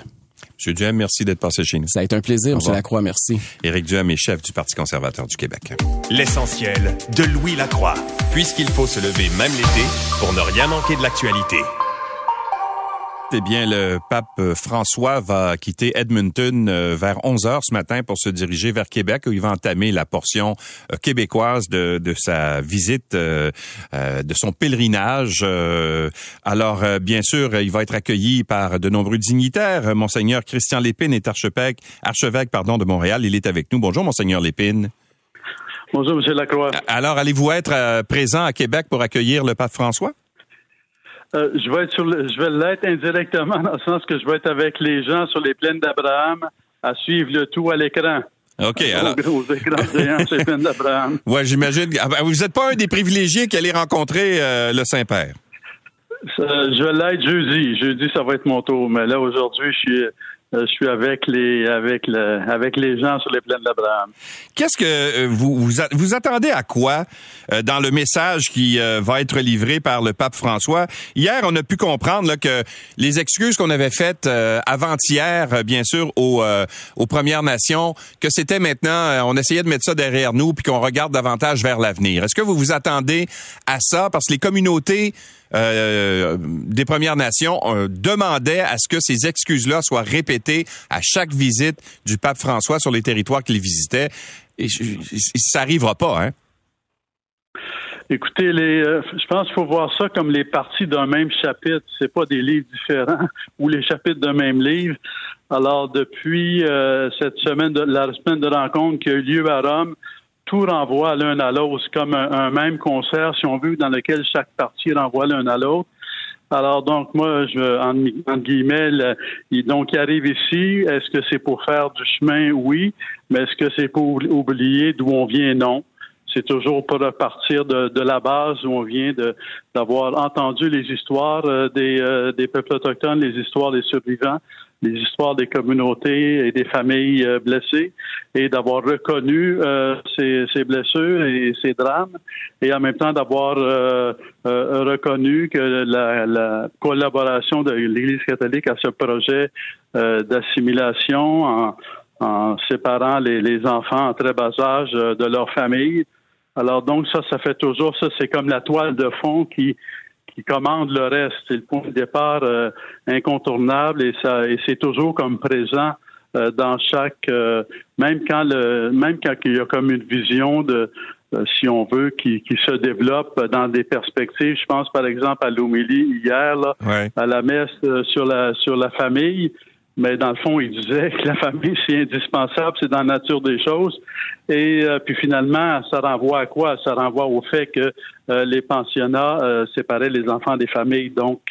Monsieur Duhem, merci d'être passé chez nous. Ça a été un plaisir, M. Lacroix, merci. Éric Duhem est chef du Parti conservateur du Québec. L'essentiel de Louis Lacroix, puisqu'il faut se lever même l'été pour ne rien manquer de l'actualité. Eh bien, le pape François va quitter Edmonton euh, vers 11 heures ce matin pour se diriger vers Québec où il va entamer la portion euh, québécoise de, de sa visite, euh, de son pèlerinage. Alors, bien sûr, il va être accueilli par de nombreux dignitaires. Monseigneur Christian Lépine est archevêque, archevêque pardon, de Montréal. Il est avec nous. Bonjour, Monseigneur Lépine. Bonjour, Monsieur Lacroix. Alors, allez-vous être présent à Québec pour accueillir le pape François? Euh, je vais être sur je vais l'être indirectement dans le sens que je vais être avec les gens sur les plaines d'Abraham à suivre le tout à l'écran. OK, alors. Aux écrans géants sur les plaines d'Abraham. Ouais, j'imagine. Ah, ben, vous n'êtes pas un des privilégiés qui allait rencontrer euh, le Saint-Père. je vais l'être jeudi. Jeudi, ça va être mon tour. Mais là, aujourd'hui, je suis je suis avec les avec le, avec les gens sur les plaines d'Abraham. Qu'est-ce que euh, vous, vous, attendez à quoi euh, dans le message qui va être livré par le pape François? Hier, on a pu comprendre là, que les excuses qu'on avait faites avant-hier, bien sûr, aux, aux Premières Nations, que c'était maintenant, on essayait de mettre ça derrière nous puis qu'on regarde davantage vers l'avenir. Est-ce que vous vous attendez à ça? Parce que les communautés euh, des Premières Nations euh, demandait à ce que ces excuses-là soient répétées à chaque visite du pape François sur les territoires qu'il visitait. Et ça n'arrivera pas, hein? Écoutez, euh, je pense qu'il faut voir ça comme les parties d'un même chapitre. C'est pas des livres différents ou les chapitres d'un même livre. Alors, depuis cette semaine, de, la semaine de rencontre qui a eu lieu à Rome, tout renvoie l'un à l'autre. C'est comme un, même concert, si on veut, dans lequel chaque partie renvoie l'un à l'autre. Alors donc moi, je en, en guillemets, donc il arrive ici. Est-ce que c'est pour faire du chemin? Oui, mais est-ce que c'est pour oublier d'où on vient? Non. C'est toujours pour repartir de, de, la base où on vient d'avoir entendu les histoires euh, des, euh, des peuples autochtones, les histoires des survivants, les histoires des communautés et des familles euh, blessées et d'avoir reconnu euh, ces, ces, blessures et ces drames et en même temps d'avoir euh, reconnu que la, la, collaboration de l'Église catholique à ce projet d'assimilation en, en, séparant les, les, enfants en très bas âge de leur famille. Alors donc ça, ça fait toujours ça, c'est comme la toile de fond qui qui commande le reste. C'est le point de départ euh, incontournable et ça et c'est toujours comme présent euh, dans chaque euh, même quand le même quand il y a comme une vision de si on veut, qui, qui, se développe dans des perspectives. Je pense par exemple à l'homélie hier, là, à la messe sur la sur la famille mais dans le fond, il disait que la famille, c'est indispensable, c'est dans la nature des choses. Et euh, puis finalement, ça renvoie à quoi? Ça renvoie au fait que euh, les pensionnats euh, séparaient les enfants des familles. Donc,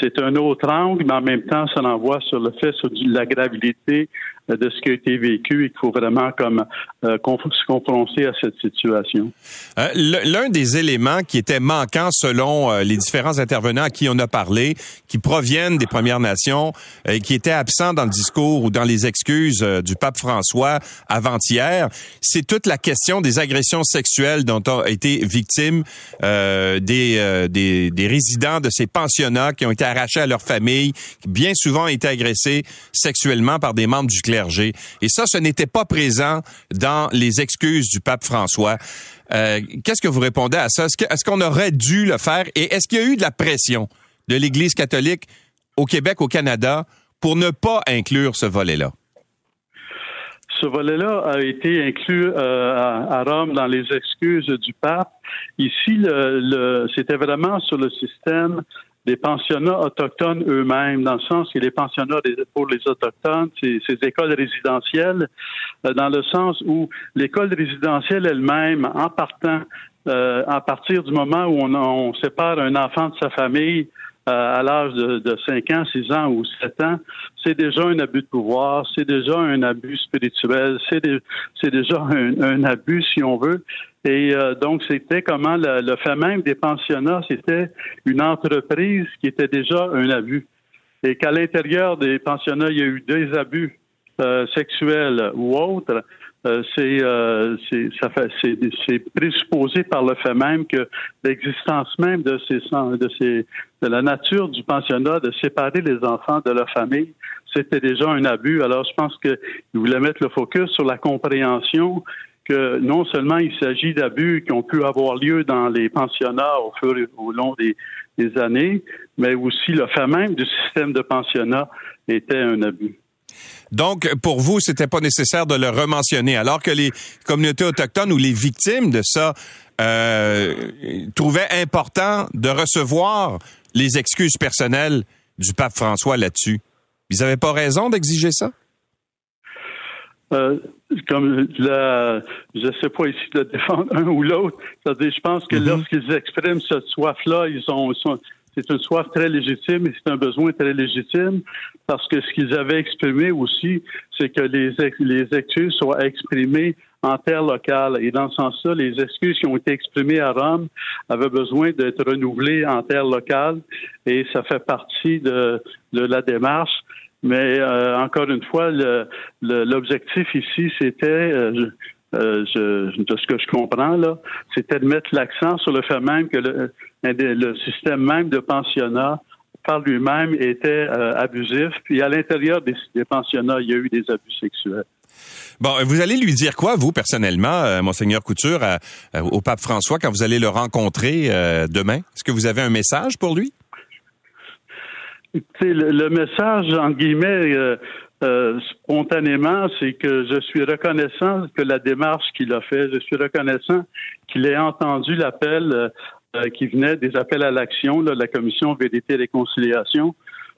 c'est un autre angle, mais en même temps, ça renvoie sur le fait sur la gravité de ce qui a été vécu et qu'il faut vraiment euh, se confronter à cette situation. Euh, L'un des éléments qui était manquant selon euh, les différents intervenants à qui on a parlé, qui proviennent des Premières Nations et qui étaient absents dans le discours ou dans les excuses euh, du pape François avant-hier, c'est toute la question des agressions sexuelles dont ont été victimes des, des, des résidents de ces pensionnats qui ont été arrachés à leur famille, qui bien souvent ont été agressés sexuellement par des membres du clergé et ça, ce n'était pas présent dans les excuses du pape François. Euh, qu'est-ce que vous répondez à ça? Est-ce qu'on aurait dû le faire? Et est-ce qu'il y a eu de la pression de l'Église catholique au Québec, au Canada, pour ne pas inclure ce volet-là? Ce volet-là a été inclus euh, à, Rome dans les excuses du pape. Ici, c'était vraiment sur le système des pensionnats autochtones eux-mêmes, dans le sens que les pensionnats pour les autochtones, c'est ces écoles résidentielles, euh, dans le sens où l'école résidentielle elle-même, en partant, euh, à partir du moment où on, on, sépare un enfant de sa famille, à l'âge de, de 5 ans, 6 ans ou 7 ans, c'est déjà un abus de pouvoir, c'est déjà un abus spirituel, c'est déjà un, un, abus, si on veut. Et euh, donc, c'était comment le, fait même des pensionnats, c'était une entreprise qui était déjà un abus. Et qu'à l'intérieur des pensionnats, il y a eu des abus euh, sexuels ou autres, euh, c'est euh, présupposé par le fait même que l'existence même de ces de ces de la nature du pensionnat de séparer les enfants de leur famille, c'était déjà un abus. Alors je pense qu'il voulait mettre le focus sur la compréhension que non seulement il s'agit d'abus qui ont pu avoir lieu dans les pensionnats au fur et au long des années, mais aussi le fait même du système de pensionnat était un abus. Donc, pour vous, c'était pas nécessaire de le rementionner, alors que les communautés autochtones ou les victimes de ça euh, trouvaient important de recevoir les excuses personnelles du pape François là-dessus. Ils n'avaient pas raison d'exiger ça? Euh, comme la, je sais pas ici de défendre un ou l'autre. Je pense que mm-hmm. lorsqu'ils expriment cette soif-là, ils ont, c'est une soif très légitime et c'est un besoin très légitime parce que ce qu'ils avaient exprimé aussi, c'est que les, excuses soient exprimées en terre locale. Et dans ce sens-là, les excuses qui ont été exprimées à Rome avaient besoin d'être renouvelées en terre locale et ça fait partie de, de la démarche. Mais euh, encore une fois, l'objectif ici, c'était, euh, euh, je, de ce que je comprends là, c'était de mettre l'accent sur le fait même que le, le système même de pensionnat par lui-même était abusif. Puis à l'intérieur des, des, pensionnats, il y a eu des abus sexuels. Bon, vous allez lui dire quoi, vous, personnellement, monseigneur Couture, au pape François, quand vous allez le rencontrer demain? Est-ce que vous avez un message pour lui? Le, le, message, en guillemets, euh, euh, spontanément, c'est que je suis reconnaissant que la démarche qu'il a fait, je suis reconnaissant qu'il ait entendu l'appel euh, qui venait des appels à l'action de la Commission Vérité et Réconciliation.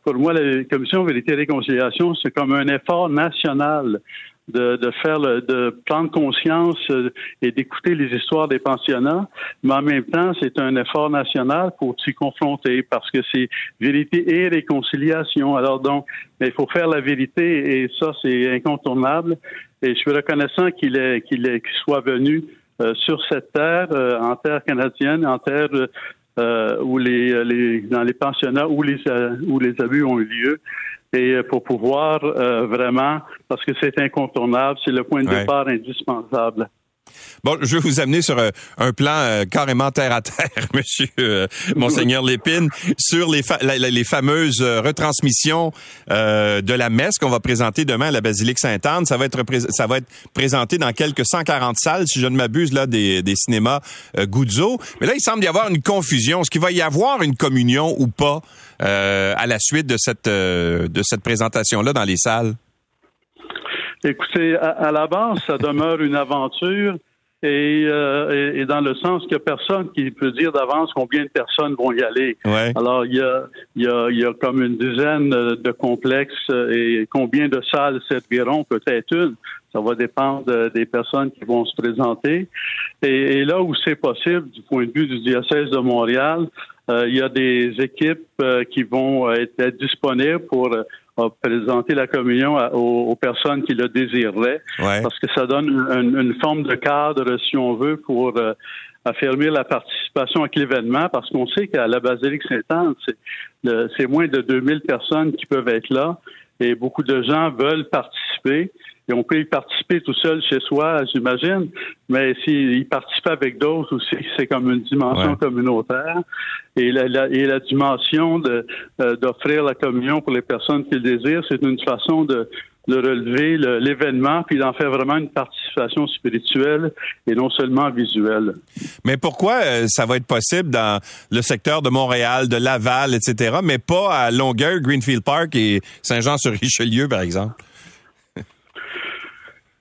Pour moi, la Commission Vérité et Réconciliation, c'est comme un effort national de, de faire le, de prendre conscience euh, et d'écouter les histoires des pensionnats, mais en même temps, c'est un effort national pour s'y confronter parce que c'est vérité et réconciliation. Alors donc, il faut faire la vérité et ça, c'est incontournable. Et je suis reconnaissant qu'il est qu'il soit venu euh, sur cette terre, euh, en terre canadienne, en terre où les, les, dans les pensionnats où les où les abus ont eu lieu et pour pouvoir euh, vraiment, parce que c'est incontournable, c'est le point de départ indispensable. Bon, je vais vous amener sur euh, un, plan euh, carrément terre à terre, Monsieur euh, Monseigneur Lépine, sur les, les fameuses retransmissions de la messe qu'on va présenter demain à la basilique Sainte-Anne. Ça va être ça va être présenté dans quelques 140 salles, si je ne m'abuse là, des, des cinémas Guzzo. Mais là, il semble y avoir une confusion. Est-ce qu'il va y avoir une communion ou pas à la suite de cette de cette présentation là dans les salles? Écoutez, à, la base, ça demeure une aventure euh, et, dans le sens qu'il n'y a personne qui peut dire d'avance combien de personnes vont y aller. Alors, il y, a, il, y a, il y a comme une dizaine de complexes et combien de salles serviront, peut-être une. Ça va dépendre des personnes qui vont se présenter. Et, là où c'est possible, du point de vue du diocèse de Montréal, euh, il y a des équipes euh, qui vont être disponibles pour à présenter la communion aux, personnes qui le désireraient, parce que ça donne une, forme de cadre, si on veut, pour euh, affirmer la participation à l'événement, parce qu'on sait qu'à la basilique Sainte-Anne, c'est moins de 2000 personnes qui peuvent être là, et beaucoup de gens veulent participer. Et on peut y participer tout seul chez soi, j'imagine, mais s'il participe avec d'autres aussi, c'est comme une dimension communautaire. Et la, et la dimension de, euh, d'offrir la communion pour les personnes qui le désirent, c'est une façon de, de relever l'événement puis d'en faire vraiment une participation spirituelle et non seulement visuelle. Mais pourquoi euh, ça va être possible dans le secteur de Montréal, de Laval, etc., mais pas à Longueuil, Greenfield Park et Saint-Jean-sur-Richelieu, par exemple?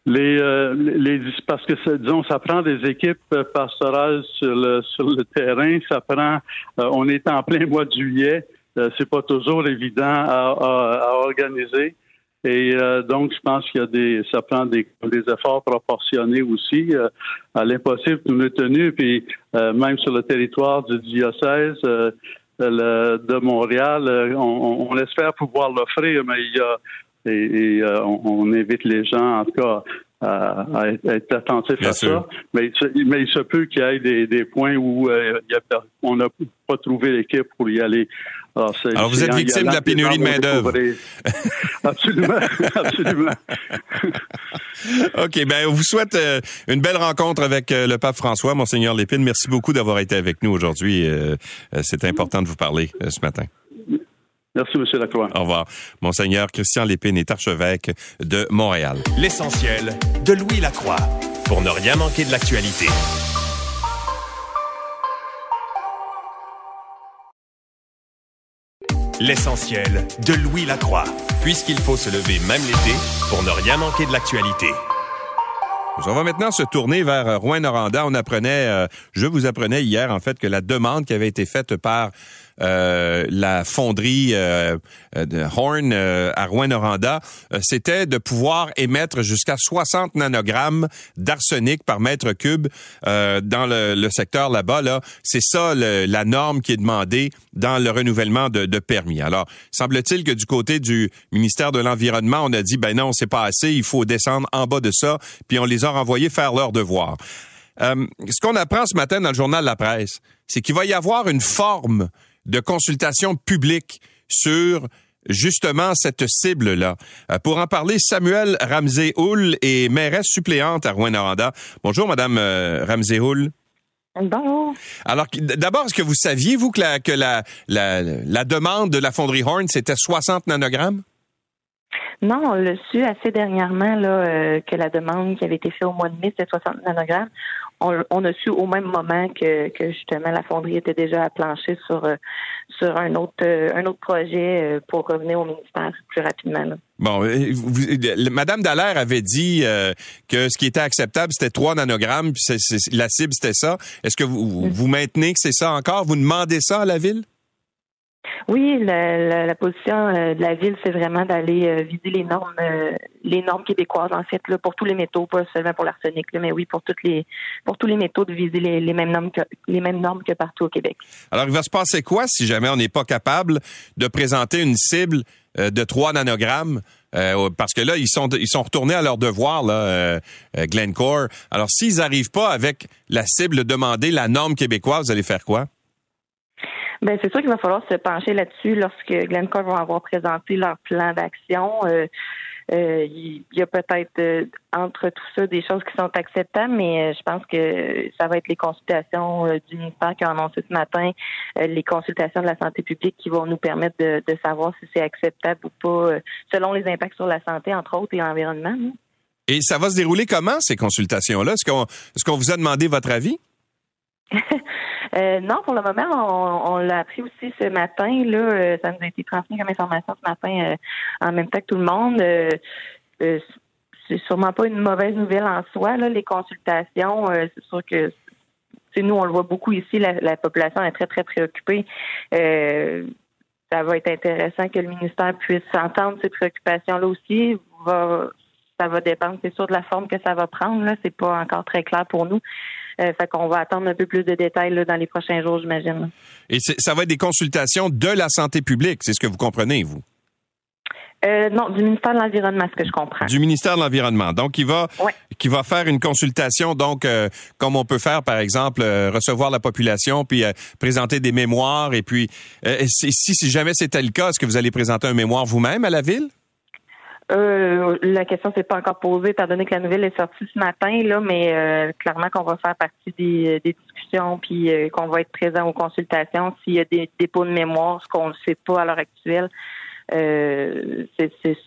Les, euh, les, parce que disons, ça prend des équipes euh, pastorales sur le sur le terrain. Ça prend, euh, on est en plein mois de juillet. c'est pas toujours évident à, à, organiser. Et donc, je pense qu'il y a des, ça prend des, des efforts proportionnés aussi à l'impossible nous est tenu. Puis même sur le territoire du diocèse de Montréal, on, on espère pouvoir l'offrir, mais il y a et, euh, on, invite les gens, en tout cas, à, être attentifs à ça. Mais, mais, il se peut qu'il y ait des, des points où euh, on n'a pas trouvé l'équipe pour y aller. Alors, vous êtes victime de la pénurie de main-d'œuvre. absolument, absolument. OK, ben on vous souhaite euh, une belle rencontre avec le pape François, monseigneur Lépine. Merci beaucoup d'avoir été avec nous aujourd'hui. C'est important de vous parler ce matin. Merci, M. Lacroix. Au revoir. Monseigneur Christian Lépine est archevêque de Montréal. L'essentiel de Louis Lacroix pour ne rien manquer de l'actualité. L'essentiel de Louis Lacroix, puisqu'il faut se lever même l'été pour ne rien manquer de l'actualité. On va maintenant se tourner vers Rouen-Noranda. On apprenait, euh, je vous apprenais hier en fait que la demande qui avait été faite par euh, la fonderie euh, de Horn euh, à Rouen-Noranda, c'était de pouvoir émettre jusqu'à 60 nanogrammes d'arsenic par mètre cube dans le, secteur là-bas. Là, c'est ça la norme qui est demandée dans le renouvellement de, de permis. Alors, semble-t-il que du côté du ministère de l'Environnement, on a dit ben non, c'est pas assez, il faut descendre en bas de ça, puis on les a renvoyés faire leur devoir. ce qu'on apprend ce matin dans le journal La Presse, c'est qu'il va y avoir une forme de consultation publique sur justement cette cible-là. Euh, pour en parler, Samuel Ramsey-Houl est mairesse suppléante à Rouen-Noranda. Bonjour, Madame euh, Ramsey-Houl. Bonjour. Alors, d'abord, est-ce que vous saviez, vous, que la, que la, la, demande de la fonderie Horn, c'était 60 nanogrammes? Non, on l'a su assez dernièrement là, euh, que la demande qui avait été faite au mois de mai, c'était 60 nanogrammes on, a su au même moment que, justement la fonderie était déjà à plancher sur euh, sur un autre euh, un autre projet pour revenir au ministère plus rapidement. Bon, Madame Dallaire avait dit que ce qui était acceptable c'était 3 nanogrammes, puis la cible c'était ça. Est-ce que vous, mm. vous maintenez que c'est ça encore? Vous demandez ça à la ville? Oui, la, position euh, de la ville, c'est vraiment d'aller euh, viser les normes, euh, les normes québécoises en fait, là, pour tous les métaux, pas seulement pour l'arsenic, mais oui pour toutes les, pour tous les métaux de viser les, les, mêmes normes que les mêmes normes que partout au Québec. Alors, il va se passer quoi si jamais on n'est pas capable de présenter une cible de 3 nanogrammes? parce que là, ils sont ils sont retournés à leur devoir, là, Glencore. Alors, s'ils n'arrivent pas avec la cible demandée, la norme québécoise, vous allez faire quoi? Ben c'est sûr qu'il va falloir se pencher là-dessus lorsque Glencore va avoir présenté leur plan d'action. Euh, euh, il y a peut-être euh, entre tout ça des choses qui sont acceptables, mais je pense que ça va être les consultations du ministère qui ont annoncé ce matin, les consultations de la santé publique qui vont nous permettre de, savoir si c'est acceptable ou pas, selon les impacts sur la santé, entre autres, et l'environnement. Et ça va se dérouler comment, ces consultations-là? Est-ce qu'on est-ce qu'on vous a demandé votre avis? Euh, non, pour le moment, on, l'a appris aussi ce matin. Là, euh, ça nous a été transmis comme information ce matin euh, en même temps que tout le monde. c'est sûrement pas une mauvaise nouvelle en soi. Là, les consultations, c'est sûr que nous, on le voit beaucoup ici. La, population est très très préoccupée. ça va être intéressant que le ministère puisse entendre ces préoccupations-là aussi. ça va dépendre, c'est sûr, de la forme que ça va prendre. Là, c'est pas encore très clair pour nous. Euh, fait qu'on va attendre un peu plus de détails là, dans les prochains jours, j'imagine. Et ça va être des consultations de la santé publique, c'est ce que vous comprenez, vous? Euh, non, du ministère de l'Environnement, ce que je comprends. Du ministère de l'Environnement. Donc, il va, qui va faire une consultation, donc, euh, comme on peut faire, par exemple, recevoir la population, puis présenter des mémoires. Et puis, si, si jamais c'était le cas, est-ce que vous allez présenter un mémoire vous-même à la ville? Euh, la question s'est pas encore posée, étant donné que la nouvelle est sortie ce matin, là, mais euh, clairement qu'on va faire partie des, discussions puis euh, qu'on va être présent aux consultations. S'il y a des dépôts de mémoire, ce qu'on ne sait pas à l'heure actuelle, c'est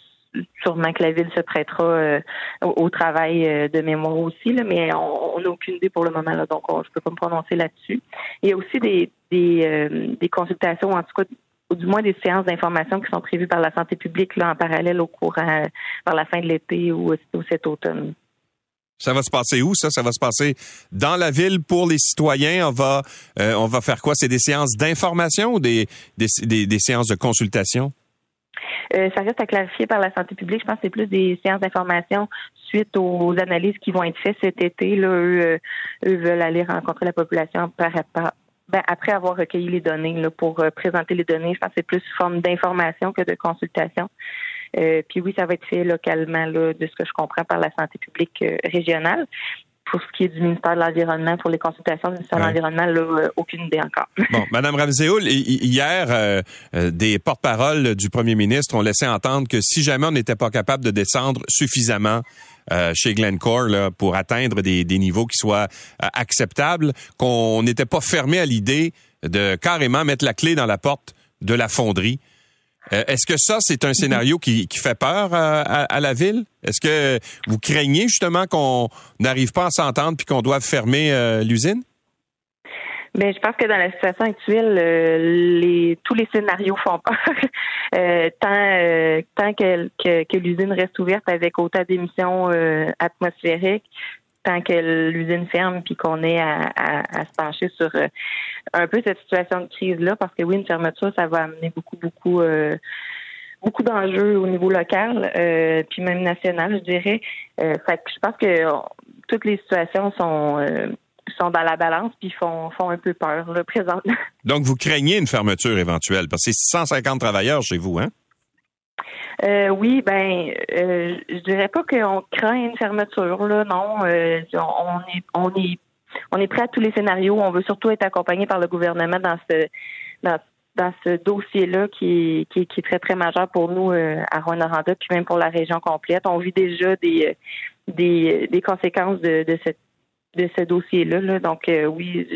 sûrement que la ville se prêtera au, travail de mémoire aussi, là, mais on n'a aucune idée pour le moment, là, donc je je peux pas me prononcer là-dessus. Il y a aussi des, des, des consultations, en tout cas ou du moins des séances d'information qui sont prévues par la santé publique là, en parallèle au courant par la fin de l'été ou, cet automne. Ça va se passer où ça? Ça va se passer dans la ville pour les citoyens. On va euh, on va faire quoi? C'est des séances d'information ou des, des, des, séances de consultation? Euh, ça reste à clarifier par la santé publique. Je pense que c'est plus des séances d'information suite aux analyses qui vont être faites cet été. Là, eux, euh, eux veulent aller rencontrer la population par, par, ben, après avoir recueilli les données là, pour euh, présenter les données, je pense que c'est plus forme d'information que de consultation. Euh, puis oui, ça va être fait localement, là, de ce que je comprends, par la santé publique euh, régionale. Pour ce qui est du ministère de l'Environnement, pour les consultations du ministère de l'Environnement, là, aucune idée encore. Bon, Madame Ramséoul, hier, des porte-paroles du premier ministre ont laissé entendre que si jamais on n'était pas capable de descendre suffisamment euh, chez Glencore là, pour atteindre des, des niveaux qui soient euh, acceptables, qu'on n'était pas fermé à l'idée de carrément mettre la clé dans la porte de la fonderie. Euh, est-ce que ça, c'est un scénario qui, qui fait peur à, à, la ville? Est-ce que vous craignez justement qu'on n'arrive pas à s'entendre puis qu'on doive fermer l'usine? Ben, je pense que dans la situation actuelle, euh, les, tous les scénarios font peur. euh, tant euh, tant que, que, l'usine reste ouverte avec autant d'émissions euh, atmosphériques, tant que l'usine ferme, puis qu'on est à, se pencher sur un peu cette situation de crise-là, parce que oui, une fermeture, ça va amener beaucoup, beaucoup beaucoup d'enjeux au niveau local, puis même national, je dirais. fait que je pense que toutes les situations sont sont dans la balance puis font, font un peu peur présentement. Donc, vous craignez une fermeture éventuelle parce que c'est 150 travailleurs chez vous, hein? Euh, oui, ben, euh, je dirais pas qu'on craint une fermeture, là, non. Euh, on est, on est, on est prêt à tous les scénarios. On veut surtout être accompagné par le gouvernement dans ce, dans, ce dossier-là qui est, très très majeur pour nous euh, à Rwanda, puis même pour la région complète. On vit déjà des, des, conséquences de, de ce dossier-là. Donc, oui,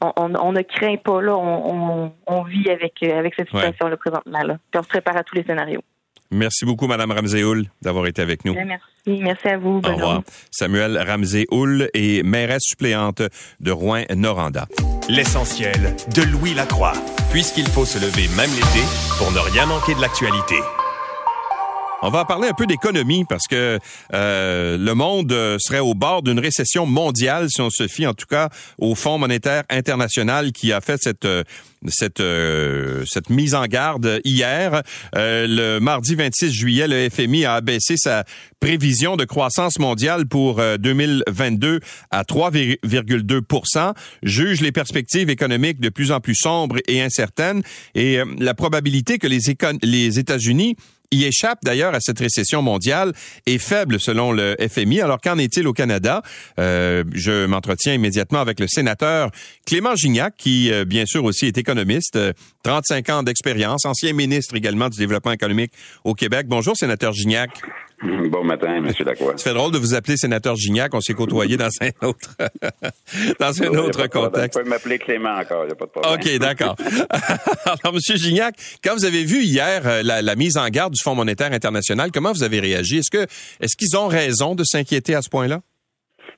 on, ne craint pas, là, on, vit avec, euh, avec cette situation-là présentement. Là. Puis on se prépare à tous les scénarios. Merci beaucoup, Madame Ramsey-Houl, d'avoir été avec nous. merci. Merci à vous. Au revoir. Samuel Ramsey-Houl est mairesse suppléante de Rouen-Noranda. L'essentiel de Louis Lacroix, puisqu'il faut se lever même l'été pour ne rien manquer de l'actualité. On va parler un peu d'économie parce que euh, le monde serait au bord d'une récession mondiale si on se fie en tout cas au Fonds monétaire international qui a fait cette cette euh, cette mise en garde hier. Euh, le mardi 26 juillet, le FMI a abaissé sa prévision de croissance mondiale pour 2022 euh, à 3,2% juge les perspectives économiques de plus en plus sombres et incertaines et la probabilité que les États-Unis y échappe d'ailleurs à cette récession mondiale est faible selon le FMI. Alors qu'en est-il au Canada? Euh, je m'entretiens immédiatement avec le sénateur Clément Gignac, qui euh, bien sûr aussi est économiste, 35 euh, ans d'expérience, ancien ministre également du développement économique au Québec. Bonjour, sénateur Gignac. Bon matin, M. Lacroix. Ça fait drôle de vous appeler sénateur Gignac. On s'est côtoyé dans un autre, dans un autre contexte. Vous pouvez m'appeler Clément encore, il n'y a pas de problème. OK, d'accord. Alors, M. Gignac, quand vous avez vu hier euh, la, la, mise en garde du Fonds monétaire international, comment vous avez réagi? Est-ce que, est-ce qu'ils ont raison de s'inquiéter à ce point-là?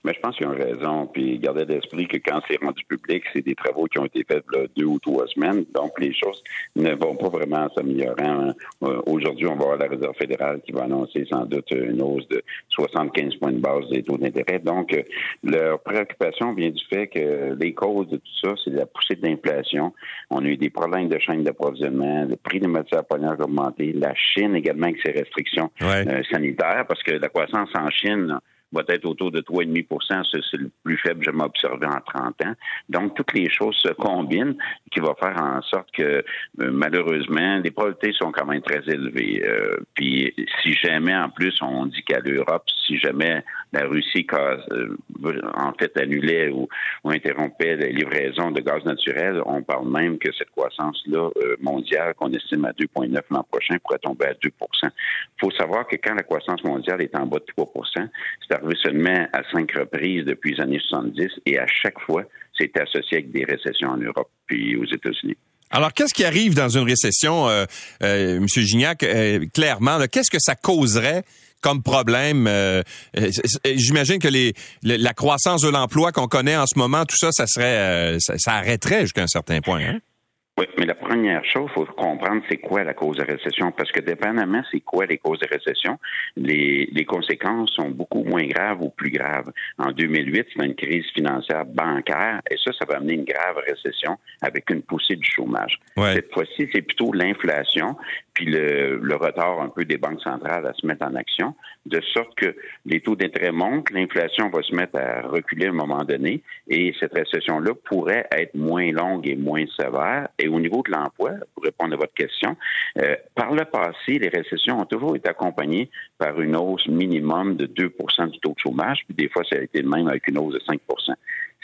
Mais je pense qu'ils ont raison. Puis gardez l'esprit que quand c'est rendu public, c'est des travaux qui ont été faits là, deux ou trois semaines. Donc les choses ne vont pas vraiment s'améliorer. Hein. Euh, aujourd'hui, on va avoir la Réserve fédérale qui va annoncer sans doute une hausse de 75 points de base des taux d'intérêt. Donc euh, leur préoccupation vient du fait que les causes de tout ça, c'est la poussée de l'inflation. On a eu des problèmes de chaîne d'approvisionnement, le prix des matières premières a augmenté, la Chine également avec ses restrictions euh, sanitaires, parce que la croissance en Chine va être autour de 3,5 C'est le plus faible que j'ai observé en 30 ans. Donc, toutes les choses se combinent qui va faire en sorte que, euh, malheureusement, les probabilités sont quand même très élevées. Euh, puis, si jamais, en plus, on dit qu'à l'Europe, si jamais la Russie, euh, en fait, annulait ou, interrompait les livraisons de gaz naturel, on parle même que cette croissance-là mondiale, qu'on estime à 2,9 l'an prochain, pourrait tomber à 2 Il faut savoir que quand la croissance mondiale est en bas de 3 c'est seulement à cinq reprises depuis les années 70 et à chaque fois, c'est associé avec des récessions en Europe puis aux États-Unis. Alors, qu'est-ce qui arrive dans une récession, euh, euh, M. Gignac, euh, clairement? Qu'est-ce que ça causerait comme problème? J'imagine que les, la croissance de l'emploi qu'on connaît en ce moment, tout ça, ça serait, ça, arrêterait jusqu'à un certain point. Hein? Oui, mais la première chose, il faut comprendre c'est quoi la cause de récession, parce que dépendamment c'est quoi les causes de récession, les, les conséquences sont beaucoup moins graves ou plus graves. En 2008, c'était une crise financière bancaire, et ça, ça va amener une grave récession avec une poussée du chômage. Cette fois-ci, c'est plutôt l'inflation, puis le, le, retard un peu des banques centrales à se mettre en action, de sorte que les taux d'intérêt montent, l'inflation va se mettre à reculer à un moment donné, et cette récession-là pourrait être moins longue et moins sévère. Et au niveau de l'emploi, pour répondre à votre question, euh, par le passé, les récessions ont toujours été accompagnées par une hausse minimum de 2% du taux de chômage, puis des fois, ça a été le même avec une hausse de 5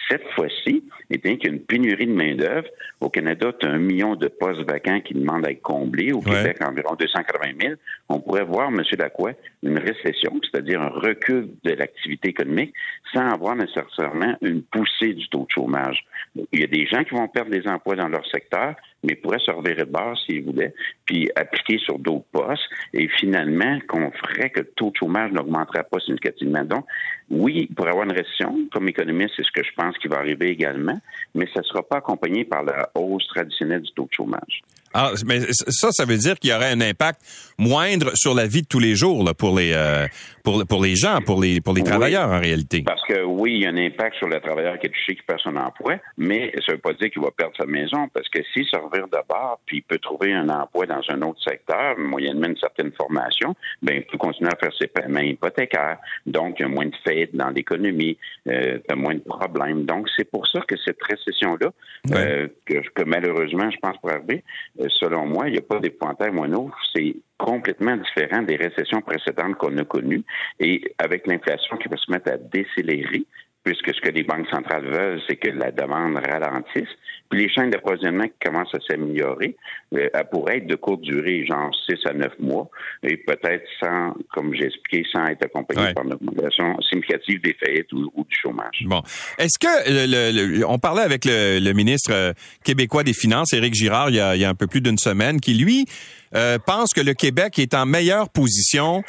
cette fois-ci, étant qu'il y a une pénurie de main-d'œuvre, au Canada, tu as un million de postes vacants qui demandent à être comblés. Au Québec, environ 280 000. On pourrait voir, M. Lacroix, une récession, c'est-à-dire un recul de l'activité économique, sans avoir nécessairement une poussée du taux de chômage. Il y a des gens qui vont perdre des emplois dans leur secteur, mais pourraient se revirer de base s'ils voulaient, puis appliquer sur d'autres postes, et finalement qu'on ferait que le taux de chômage n'augmenterait pas significativement. Donc, oui, il pourrait avoir une récession. Comme économiste, c'est ce que je pense qui va arriver également, mais ça ne sera pas accompagné par la hausse traditionnelle du taux de chômage. Ah, mais ça, ça veut dire qu'il y aurait un impact moindre sur la vie de tous les jours là, pour les euh, pour pour les gens, pour les pour les travailleurs en réalité. Parce que oui, il y a un impact sur le travailleur qui est touché, qui perd son emploi, mais ça veut pas dire qu'il va perdre sa maison, parce que s'il se revire de bord, puis il peut trouver un emploi dans un autre secteur, moyennement une certaine formation, ben il peut continuer à faire ses paiements hypothécaires. Donc, il y a moins de faits dans l'économie, euh, moins de problèmes. Donc, c'est pour ça que cette récession-là, euh, que, que, malheureusement, je pense pour arriver, selon moi, il n'y a pas d'épouvantail moineau. C'est complètement différent des récessions précédentes qu'on a connues. Et avec l'inflation qui va se mettre à décélérer, puisque ce que les banques centrales veulent, c'est que la demande ralentisse. Puis les chaînes d'approvisionnement qui commencent à s'améliorer, euh, elles pourraient être de courte durée, genre 6 à 9 mois, et peut-être sans, comme j'ai expliqué, sans être accompagné par une augmentation significative des faillites ou, du chômage. Bon. Est-ce que, le, on parlait avec le, ministre euh, québécois des Finances, Éric Girard, il y a, il y a un peu plus d'une semaine, qui, lui, euh, pense que le Québec est en meilleure position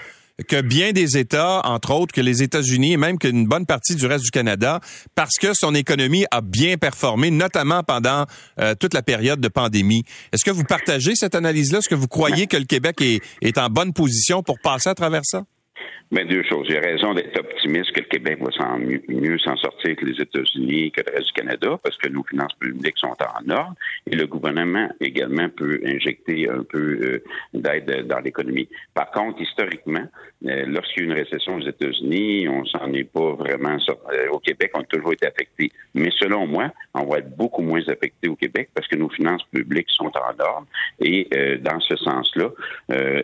que bien des États, entre autres que les États-Unis et même qu'une bonne partie du reste du Canada, parce que son économie a bien performé, notamment pendant euh, toute la période de pandémie. Est-ce que vous partagez cette analyse-là? Est-ce que vous croyez que le Québec est, est en bonne position pour passer à travers ça? Mais deux choses. J'ai raison d'être optimiste que le Québec va s'en mieux, s'en sortir que les États-Unis, que le reste du Canada, parce que nos finances publiques sont en ordre et le gouvernement également peut injecter un peu euh, d'aide dans l'économie. Par contre, historiquement, euh, lorsqu'il y a une récession aux États-Unis, on s'en est pas vraiment sorti. Euh, au Québec, on a toujours été affecté. Mais selon moi, on va être beaucoup moins affecté au Québec parce que nos finances publiques sont en ordre et dans ce sens-là,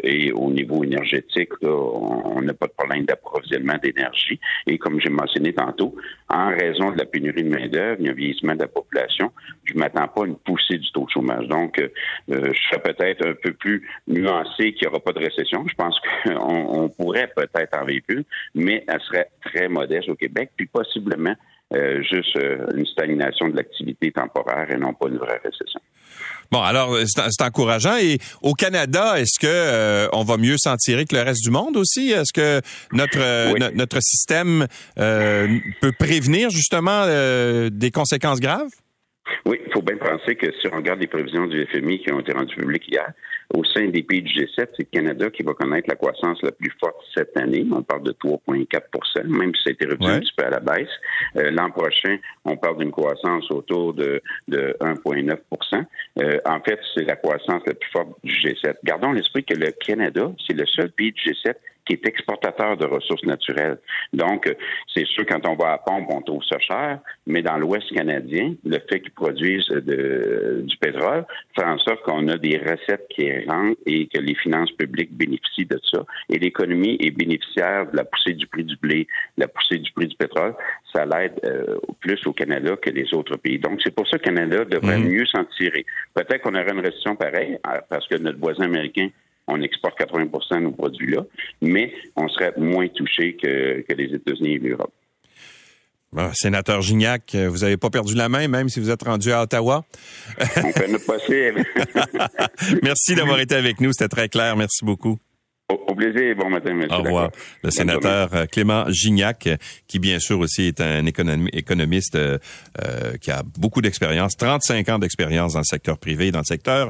et au niveau énergétique, on n'a pas de problème d'approvisionnement d'énergie. Et comme j'ai mentionné tantôt, en raison de la pénurie de main-d'œuvre, il y a un vieillissement de la population, je ne m'attends pas à une poussée du taux de chômage. Donc, euh, je serais peut-être un peu plus nuancé qu'il n'y aura pas de récession. Je pense qu'on pourrait peut-être en véhicule, mais elle serait très modeste au Québec, puis possiblement euh, juste euh, une stagnation de l'activité temporaire et non pas une vraie récession. Bon, alors c'est encourageant. Et au Canada, est-ce que euh, on va mieux s'en tirer que le reste du monde aussi? Est-ce que notre notre système peut prévenir justement des conséquences graves? Oui, il faut bien penser que si on regarde les prévisions du FMI qui ont été rendues publiques hier, au sein des pays du G7, c'est le Canada qui va connaître la croissance la plus forte cette année. On parle de 3,4% même si ça a été revu un petit peu à la baisse. Euh, l'an prochain, on parle d'une croissance autour de, de 1,9% euh, En fait, c'est la croissance la plus forte du G7. Gardons l'esprit que le Canada, c'est le seul pays du G7 qui est exportateur de ressources naturelles. Donc, c'est sûr, quand on va à pompe, on trouve ça cher, mais dans l'Ouest canadien, le fait qu'ils produisent du pétrole fait en sorte qu'on a des recettes qui rentrent et que les finances publiques bénéficient de ça. Et l'économie est bénéficiaire de la poussée du prix du blé, de la poussée du prix du pétrole. Ça l'aide euh, plus au Canada que les autres pays. Donc, c'est pour ça que le Canada devrait mmh. mieux s'en tirer. Peut-être qu'on aurait une récession pareille, euh, parce que notre voisin américain on exporte 80 de nos produits-là, mais on serait moins touché que, les États-Unis et l'Europe. sénateur Gignac, vous n'avez pas perdu la main, même si vous êtes rendu à Ottawa. on fait notre possible. Merci d'avoir été avec nous, c'était très clair. Merci beaucoup. Au, plaisir, bon matin, monsieur. Au revoir. Le sénateur euh, Clément Gignac, qui bien sûr aussi est un économiste euh, euh, qui a beaucoup d'expérience, 35 ans d'expérience dans le secteur privé, dans le secteur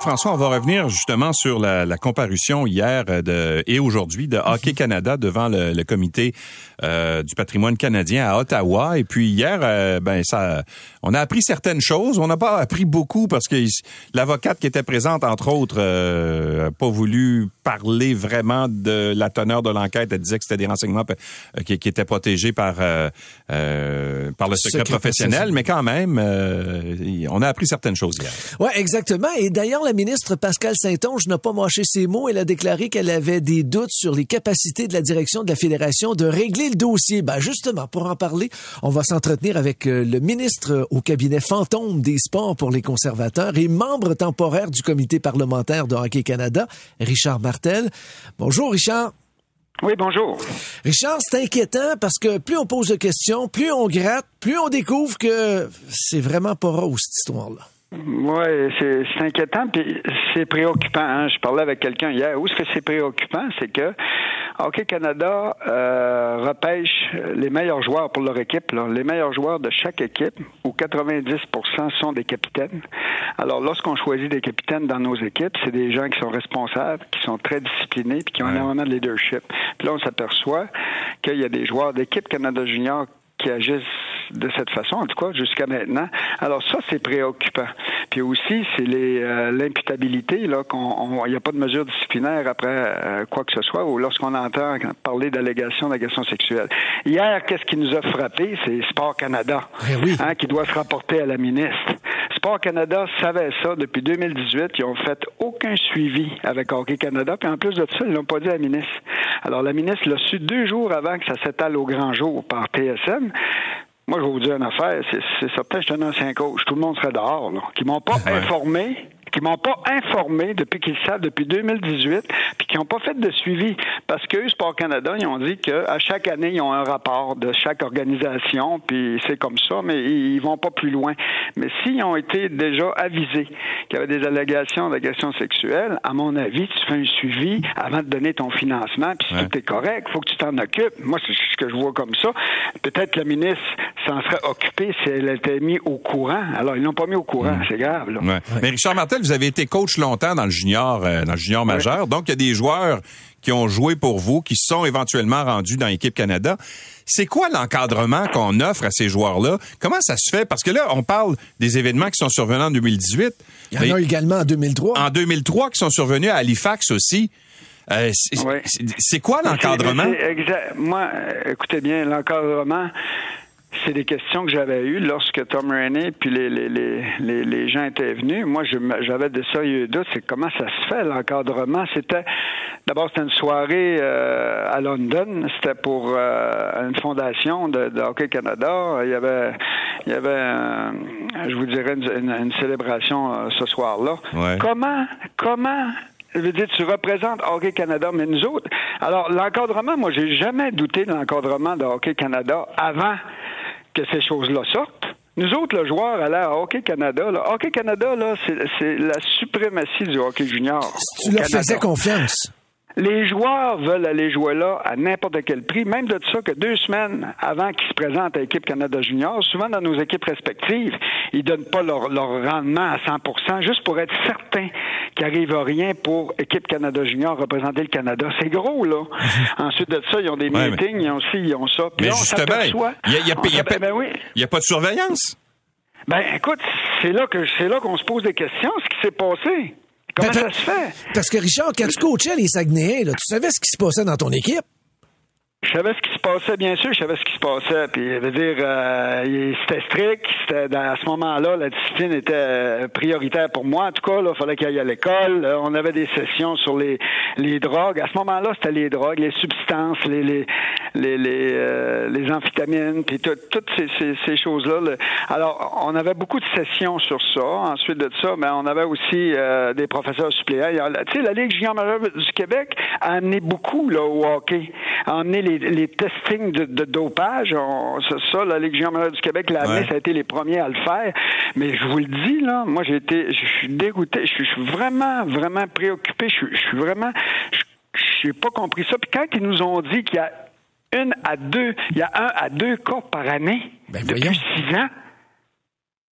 François, on va revenir justement sur la, la comparution hier euh, de, et aujourd'hui de Hockey mhm. Canada devant le, le comité euh, du patrimoine canadien à Ottawa. Et puis hier, euh, ben ça, on a appris certaines choses. On n'a pas appris beaucoup parce que l'avocate qui était présente, entre autres, euh, pas voulu parler vraiment de la teneur de l'enquête. Elle disait que c'était des renseignements qui, qui, étaient protégés par par le secret, professionnel, mais quand même, on a appris certaines choses hier. Ouais, exactement. Et d'ailleurs, la ministre Pascal Saint-Onge n'a pas mâché ses mots. Elle a déclaré qu'elle avait des doutes sur les capacités de la direction de la Fédération de régler le dossier. Ben justement, pour en parler, on va s'entretenir avec euh, le ministre au cabinet fantôme des sports pour les conservateurs et membre temporaire du comité parlementaire de Hockey Canada, Richard Martel. Bonjour Richard. Oui, bonjour. Richard, c'est inquiétant parce que plus on pose de questions, plus on gratte, plus on découvre que c'est vraiment pas rose cette histoire-là. Oui, c'est inquiétant, puis c'est préoccupant. Hein. Je parlais avec quelqu'un hier. Où est-ce que c'est préoccupant? C'est que Hockey Canada euh, repêche les meilleurs joueurs pour leur équipe. Les meilleurs joueurs de chaque équipe, où 90% sont des capitaines. Alors, lorsqu'on choisit des capitaines dans nos équipes, c'est des gens qui sont responsables, qui sont très disciplinés, puis qui ont énormément de leadership. Puis là, on s'aperçoit qu'il y a des joueurs d'équipe Canada Junior qui agissent de cette façon, en tout cas jusqu'à maintenant. Alors ça, c'est préoccupant. Puis aussi, c'est euh, l'imputabilité, là, qu'on il n'y a pas de mesure disciplinaire après euh, quoi que ce soit, ou lorsqu'on entend parler d'allégations d'agression sexuelle. Hier, qu'est-ce qui nous a frappé? C'est Sport Canada, eh hein, qui doit se rapporter à la ministre. Sport Canada savait ça depuis 2018. Ils ont fait aucun suivi avec Hockey Canada. Puis en plus de ça, ils l'ont pas dit à la ministre. Alors la ministre l'a su deux jours avant que ça s'étale au grand jour par TSM. Moi, je vais vous dire une affaire. C'est certain, je suis un ancien coach. Tout le monde serait dehors, là. Qui m'ont pas informé qui m'ont pas informé depuis qu'ils savent depuis 2018, puis qui n'ont pas fait de suivi. Parce que Sport Canada, ils ont dit qu'à chaque année, ils ont un rapport de chaque organisation, puis c'est comme ça, mais ils vont pas plus loin. Mais s'ils ont été déjà avisés qu'il y avait des allégations d'agression sexuelle, à mon avis, tu fais un suivi avant de donner ton financement, puis si tout est correct, faut que tu t'en occupes. Moi, c'est ce que je vois comme ça. Peut-être la ministre s'en serait occupée si elle était mise au courant. Alors, ils l'ont pas mis au courant. Mm. C'est grave, là. Mais Richard Martel, vous avez été coach longtemps dans le junior, euh, dans le junior majeur. Donc, il y a des joueurs qui ont joué pour vous, qui sont éventuellement rendus dans l'équipe Canada. C'est quoi l'encadrement qu'on offre à ces joueurs-là? Comment ça se fait? Parce que là, on parle des événements qui sont survenus en 2018. Il y en a également en 2003. En 2003, qui sont survenus à Halifax aussi. Euh, c'est quoi l'encadrement? Moi, écoutez bien, l'encadrement, c'est des questions que j'avais eues lorsque Tom Rainey puis les, les, les, les, gens étaient venus. Moi, j'avais des sérieux doutes. C'est comment ça se fait, l'encadrement. C'était d'abord c'était une soirée euh, à London. C'était pour euh, une fondation de, Hockey Canada. Il y avait il y avait je vous dirais une, célébration euh, ce soir-là. Comment comment je veux dire, tu représentes Hockey Canada, mais nous autres? Alors, l'encadrement, moi, j'ai jamais douté de l'encadrement de Hockey Canada avant que ces choses-là sortent. Nous autres, le joueur allait à Hockey Canada. Là. Hockey Canada, là, c'est la suprématie du hockey junior. tu leur faisais confiance. Les joueurs veulent aller jouer là à n'importe quel prix, même de ça que deux semaines avant qu'ils se présentent à l'équipe Canada Junior, souvent dans nos équipes respectives, ils donnent pas leur, rendement à 100% juste pour être certains qu'il n'arrive rien pour équipe Canada Junior représenter le Canada. C'est gros, là. Ensuite de ça, ils ont des meetings, ils ont ci, ils ont ça. mais justement, il n'y a, a, pas de surveillance. Ben, écoute, c'est là que c'est là qu'on se pose des questions, ce qui s'est passé. Comment ça se fait? Parce que Richard, quand tu coachais les Saguenayens, tu savais ce qui se passait dans ton équipe? Je savais ce qui se passait, bien sûr, je savais ce qui se passait. Puis, je veux dire, euh, c'était strict. C'était, à ce moment-là, la discipline était euh, prioritaire pour moi. En tout cas, il fallait qu'il aille à l'école. Euh, on avait des sessions sur les, les drogues. À ce moment-là, c'était les drogues, les substances, les les les, les, les amphétamines, puis toutes ces, ces, ces choses-là. Alors, on avait beaucoup de sessions sur ça. Ensuite de ça, ben, on avait aussi des professeurs suppléants. Tu sais, la Ligue junior majeure du Québec a amené beaucoup là, au hockey, a amené les les, testings de, dopage, ça, la Ligue majeure du Québec, l'a ça a été les premiers à le faire. Mais je vous le dis, là, moi, j'ai été, je suis dégoûté, je suis vraiment, vraiment préoccupé, je suis vraiment, je n'ai pas compris ça. Puis quand ils nous ont dit qu'il y a une à deux, il y a un à deux cas par année ben, depuis six ans,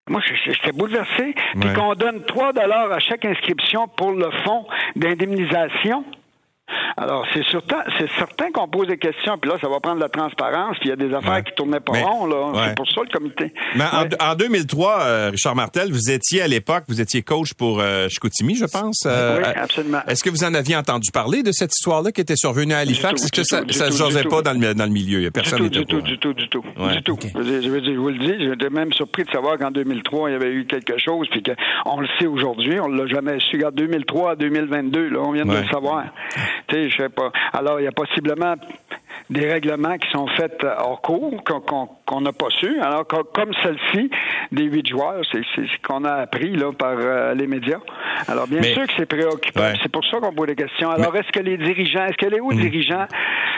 moi, j'étais bouleversé. Puis qu'on donne 3 dollars à chaque inscription pour le fonds d'indemnisation. Alors, c'est certain, qu'on pose des questions, puis là, ça va prendre de la transparence, puis il y a des affaires qui tournaient pas rond, là. C'est pour ça le comité. Mais en, 2003, euh, Richard Martel, vous étiez à l'époque, vous étiez coach pour euh, Chicoutimi, je pense. Euh, oui, absolument. Est-ce que vous en aviez entendu parler de cette histoire-là qui était survenue à Halifax? Est-ce que ça, ça se jasait pas dans le, dans le milieu? Il y a personne du tout, du tout, du tout, du tout, Je, veux dire, je vous le dis, j'étais même surpris de savoir qu'en 2003, il y avait eu quelque chose, puis qu'on le sait aujourd'hui, on l'a jamais su. En 2003 à 2022, là, on vient de le savoir. Tu sais, je sais pas. Alors, il y a possiblement des règlements qui sont faits hors cours qu'on n'a pas su. Alors, comme celle-ci, des huit joueurs, c'est ce qu'on a appris là, par euh, les médias. Alors, bien sûr que c'est préoccupant. C'est pour ça qu'on pose des questions. Alors, est-ce que les dirigeants, est-ce que les hauts mm. dirigeants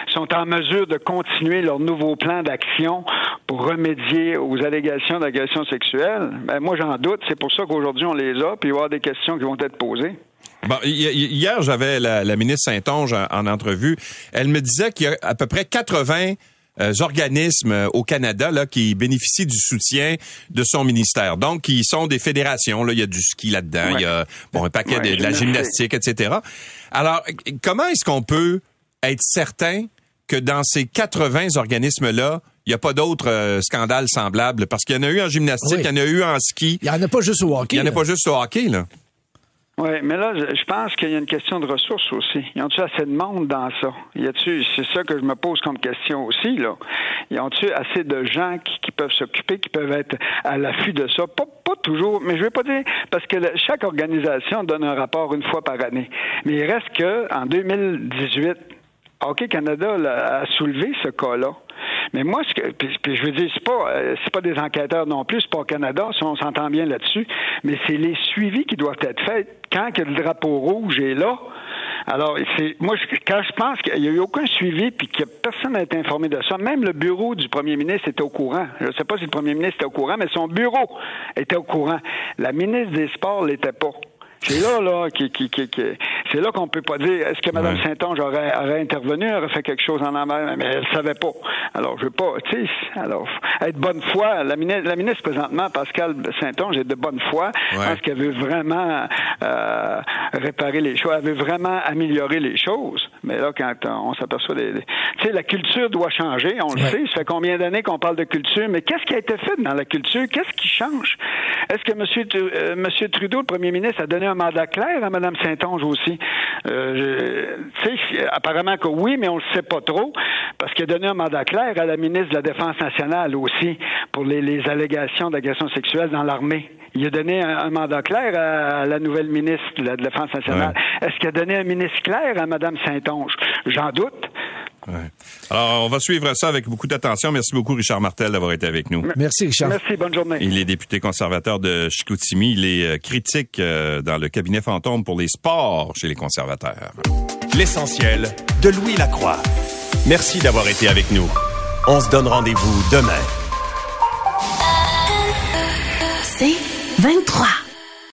sont en mesure de continuer leur nouveau plan d'action pour remédier aux allégations d'agression sexuelle? Ben, moi, j'en doute. C'est pour ça qu'aujourd'hui, on les a, puis il va y avoir des questions qui vont être posées. Bon, hier, j'avais la, ministre Saint-Onge en, entrevue. Elle me disait qu'il y a à peu près 80 euh, organismes euh, au Canada là qui bénéficient du soutien de son ministère. Donc, qui sont des fédérations. Là, il y a du ski là-dedans, il y a bon un paquet de, la gymnastique, etc. Alors, comment est-ce qu'on peut être certain que dans ces 80 organismes-là, il n'y a pas d'autres euh, scandales semblables? Parce qu'il y en a eu en gymnastique, il y en a eu en ski. Il n'y en a pas juste au hockey. Il n'y en a pas juste au hockey, là. Oui, mais là, je pense qu'il y a une question de ressources aussi. Y a-tu assez de monde dans ça? Y a-tu, c'est ça que je me pose comme question aussi, là. Y a-tu assez de gens qui, peuvent s'occuper, qui peuvent être à l'affût de ça? Pas, pas toujours, mais je vais pas dire, parce que chaque organisation donne un rapport une fois par année. Mais il reste que, en 2018, Hockey Canada a soulevé ce cas-là. Mais moi, ce que, puis, puis je veux dire, c'est pas, euh, c'est pas des enquêteurs non plus, c'est pas au Canada, si on s'entend bien là-dessus, mais c'est les suivis qui doivent être faits quand que le drapeau rouge est là. Alors, c'est moi, je, quand je pense qu'il n'y a eu aucun suivi puis que personne n'a été informé de ça, même le bureau du premier ministre était au courant. Je ne sais pas si le premier ministre était au courant, mais son bureau était au courant. La ministre des Sports l'était pas. C'est là, là, qui, qui, qui, c'est là qu'on peut pas dire est-ce que Mme Saint-Onge aurait, aurait, intervenu, aurait fait quelque chose en amont, mais elle savait pas. Alors, je veux pas, tu sais, alors, être bonne foi, la ministre, la ministre présentement, Pascal Saint-Onge, est de bonne foi. Je pense qu'elle veut vraiment euh, réparer les choses, elle veut vraiment améliorer les choses. Mais là, quand on s'aperçoit des, tu sais, la culture doit changer, on le sait. Ça fait combien d'années qu'on parle de culture, mais qu'est-ce qui a été fait dans la culture? Qu'est-ce qui change? Est-ce que M. Euh, Monsieur Trudeau, le premier ministre, a donné un mandat clair à Mme Saint-Onge aussi. Euh, apparemment que oui, mais on ne le sait pas trop, parce qu'il a donné un mandat clair à la ministre de la Défense nationale aussi pour les, allégations d'agression sexuelle dans l'armée. Il a donné un, mandat clair à la nouvelle ministre de la Défense nationale. Est-ce qu'il a donné un ministre clair à Mme Saint-Onge? J'en doute. Alors, on va suivre ça avec beaucoup d'attention. Merci beaucoup, Richard Martel, d'avoir été avec nous. Merci, Richard. Merci, bonne journée. Il est député conservateur de Chicoutimi. Il est euh, critique euh, dans le cabinet fantôme pour les sports chez les conservateurs. L'essentiel de Louis Lacroix. Merci d'avoir été avec nous. On se donne rendez-vous demain. C'est 23.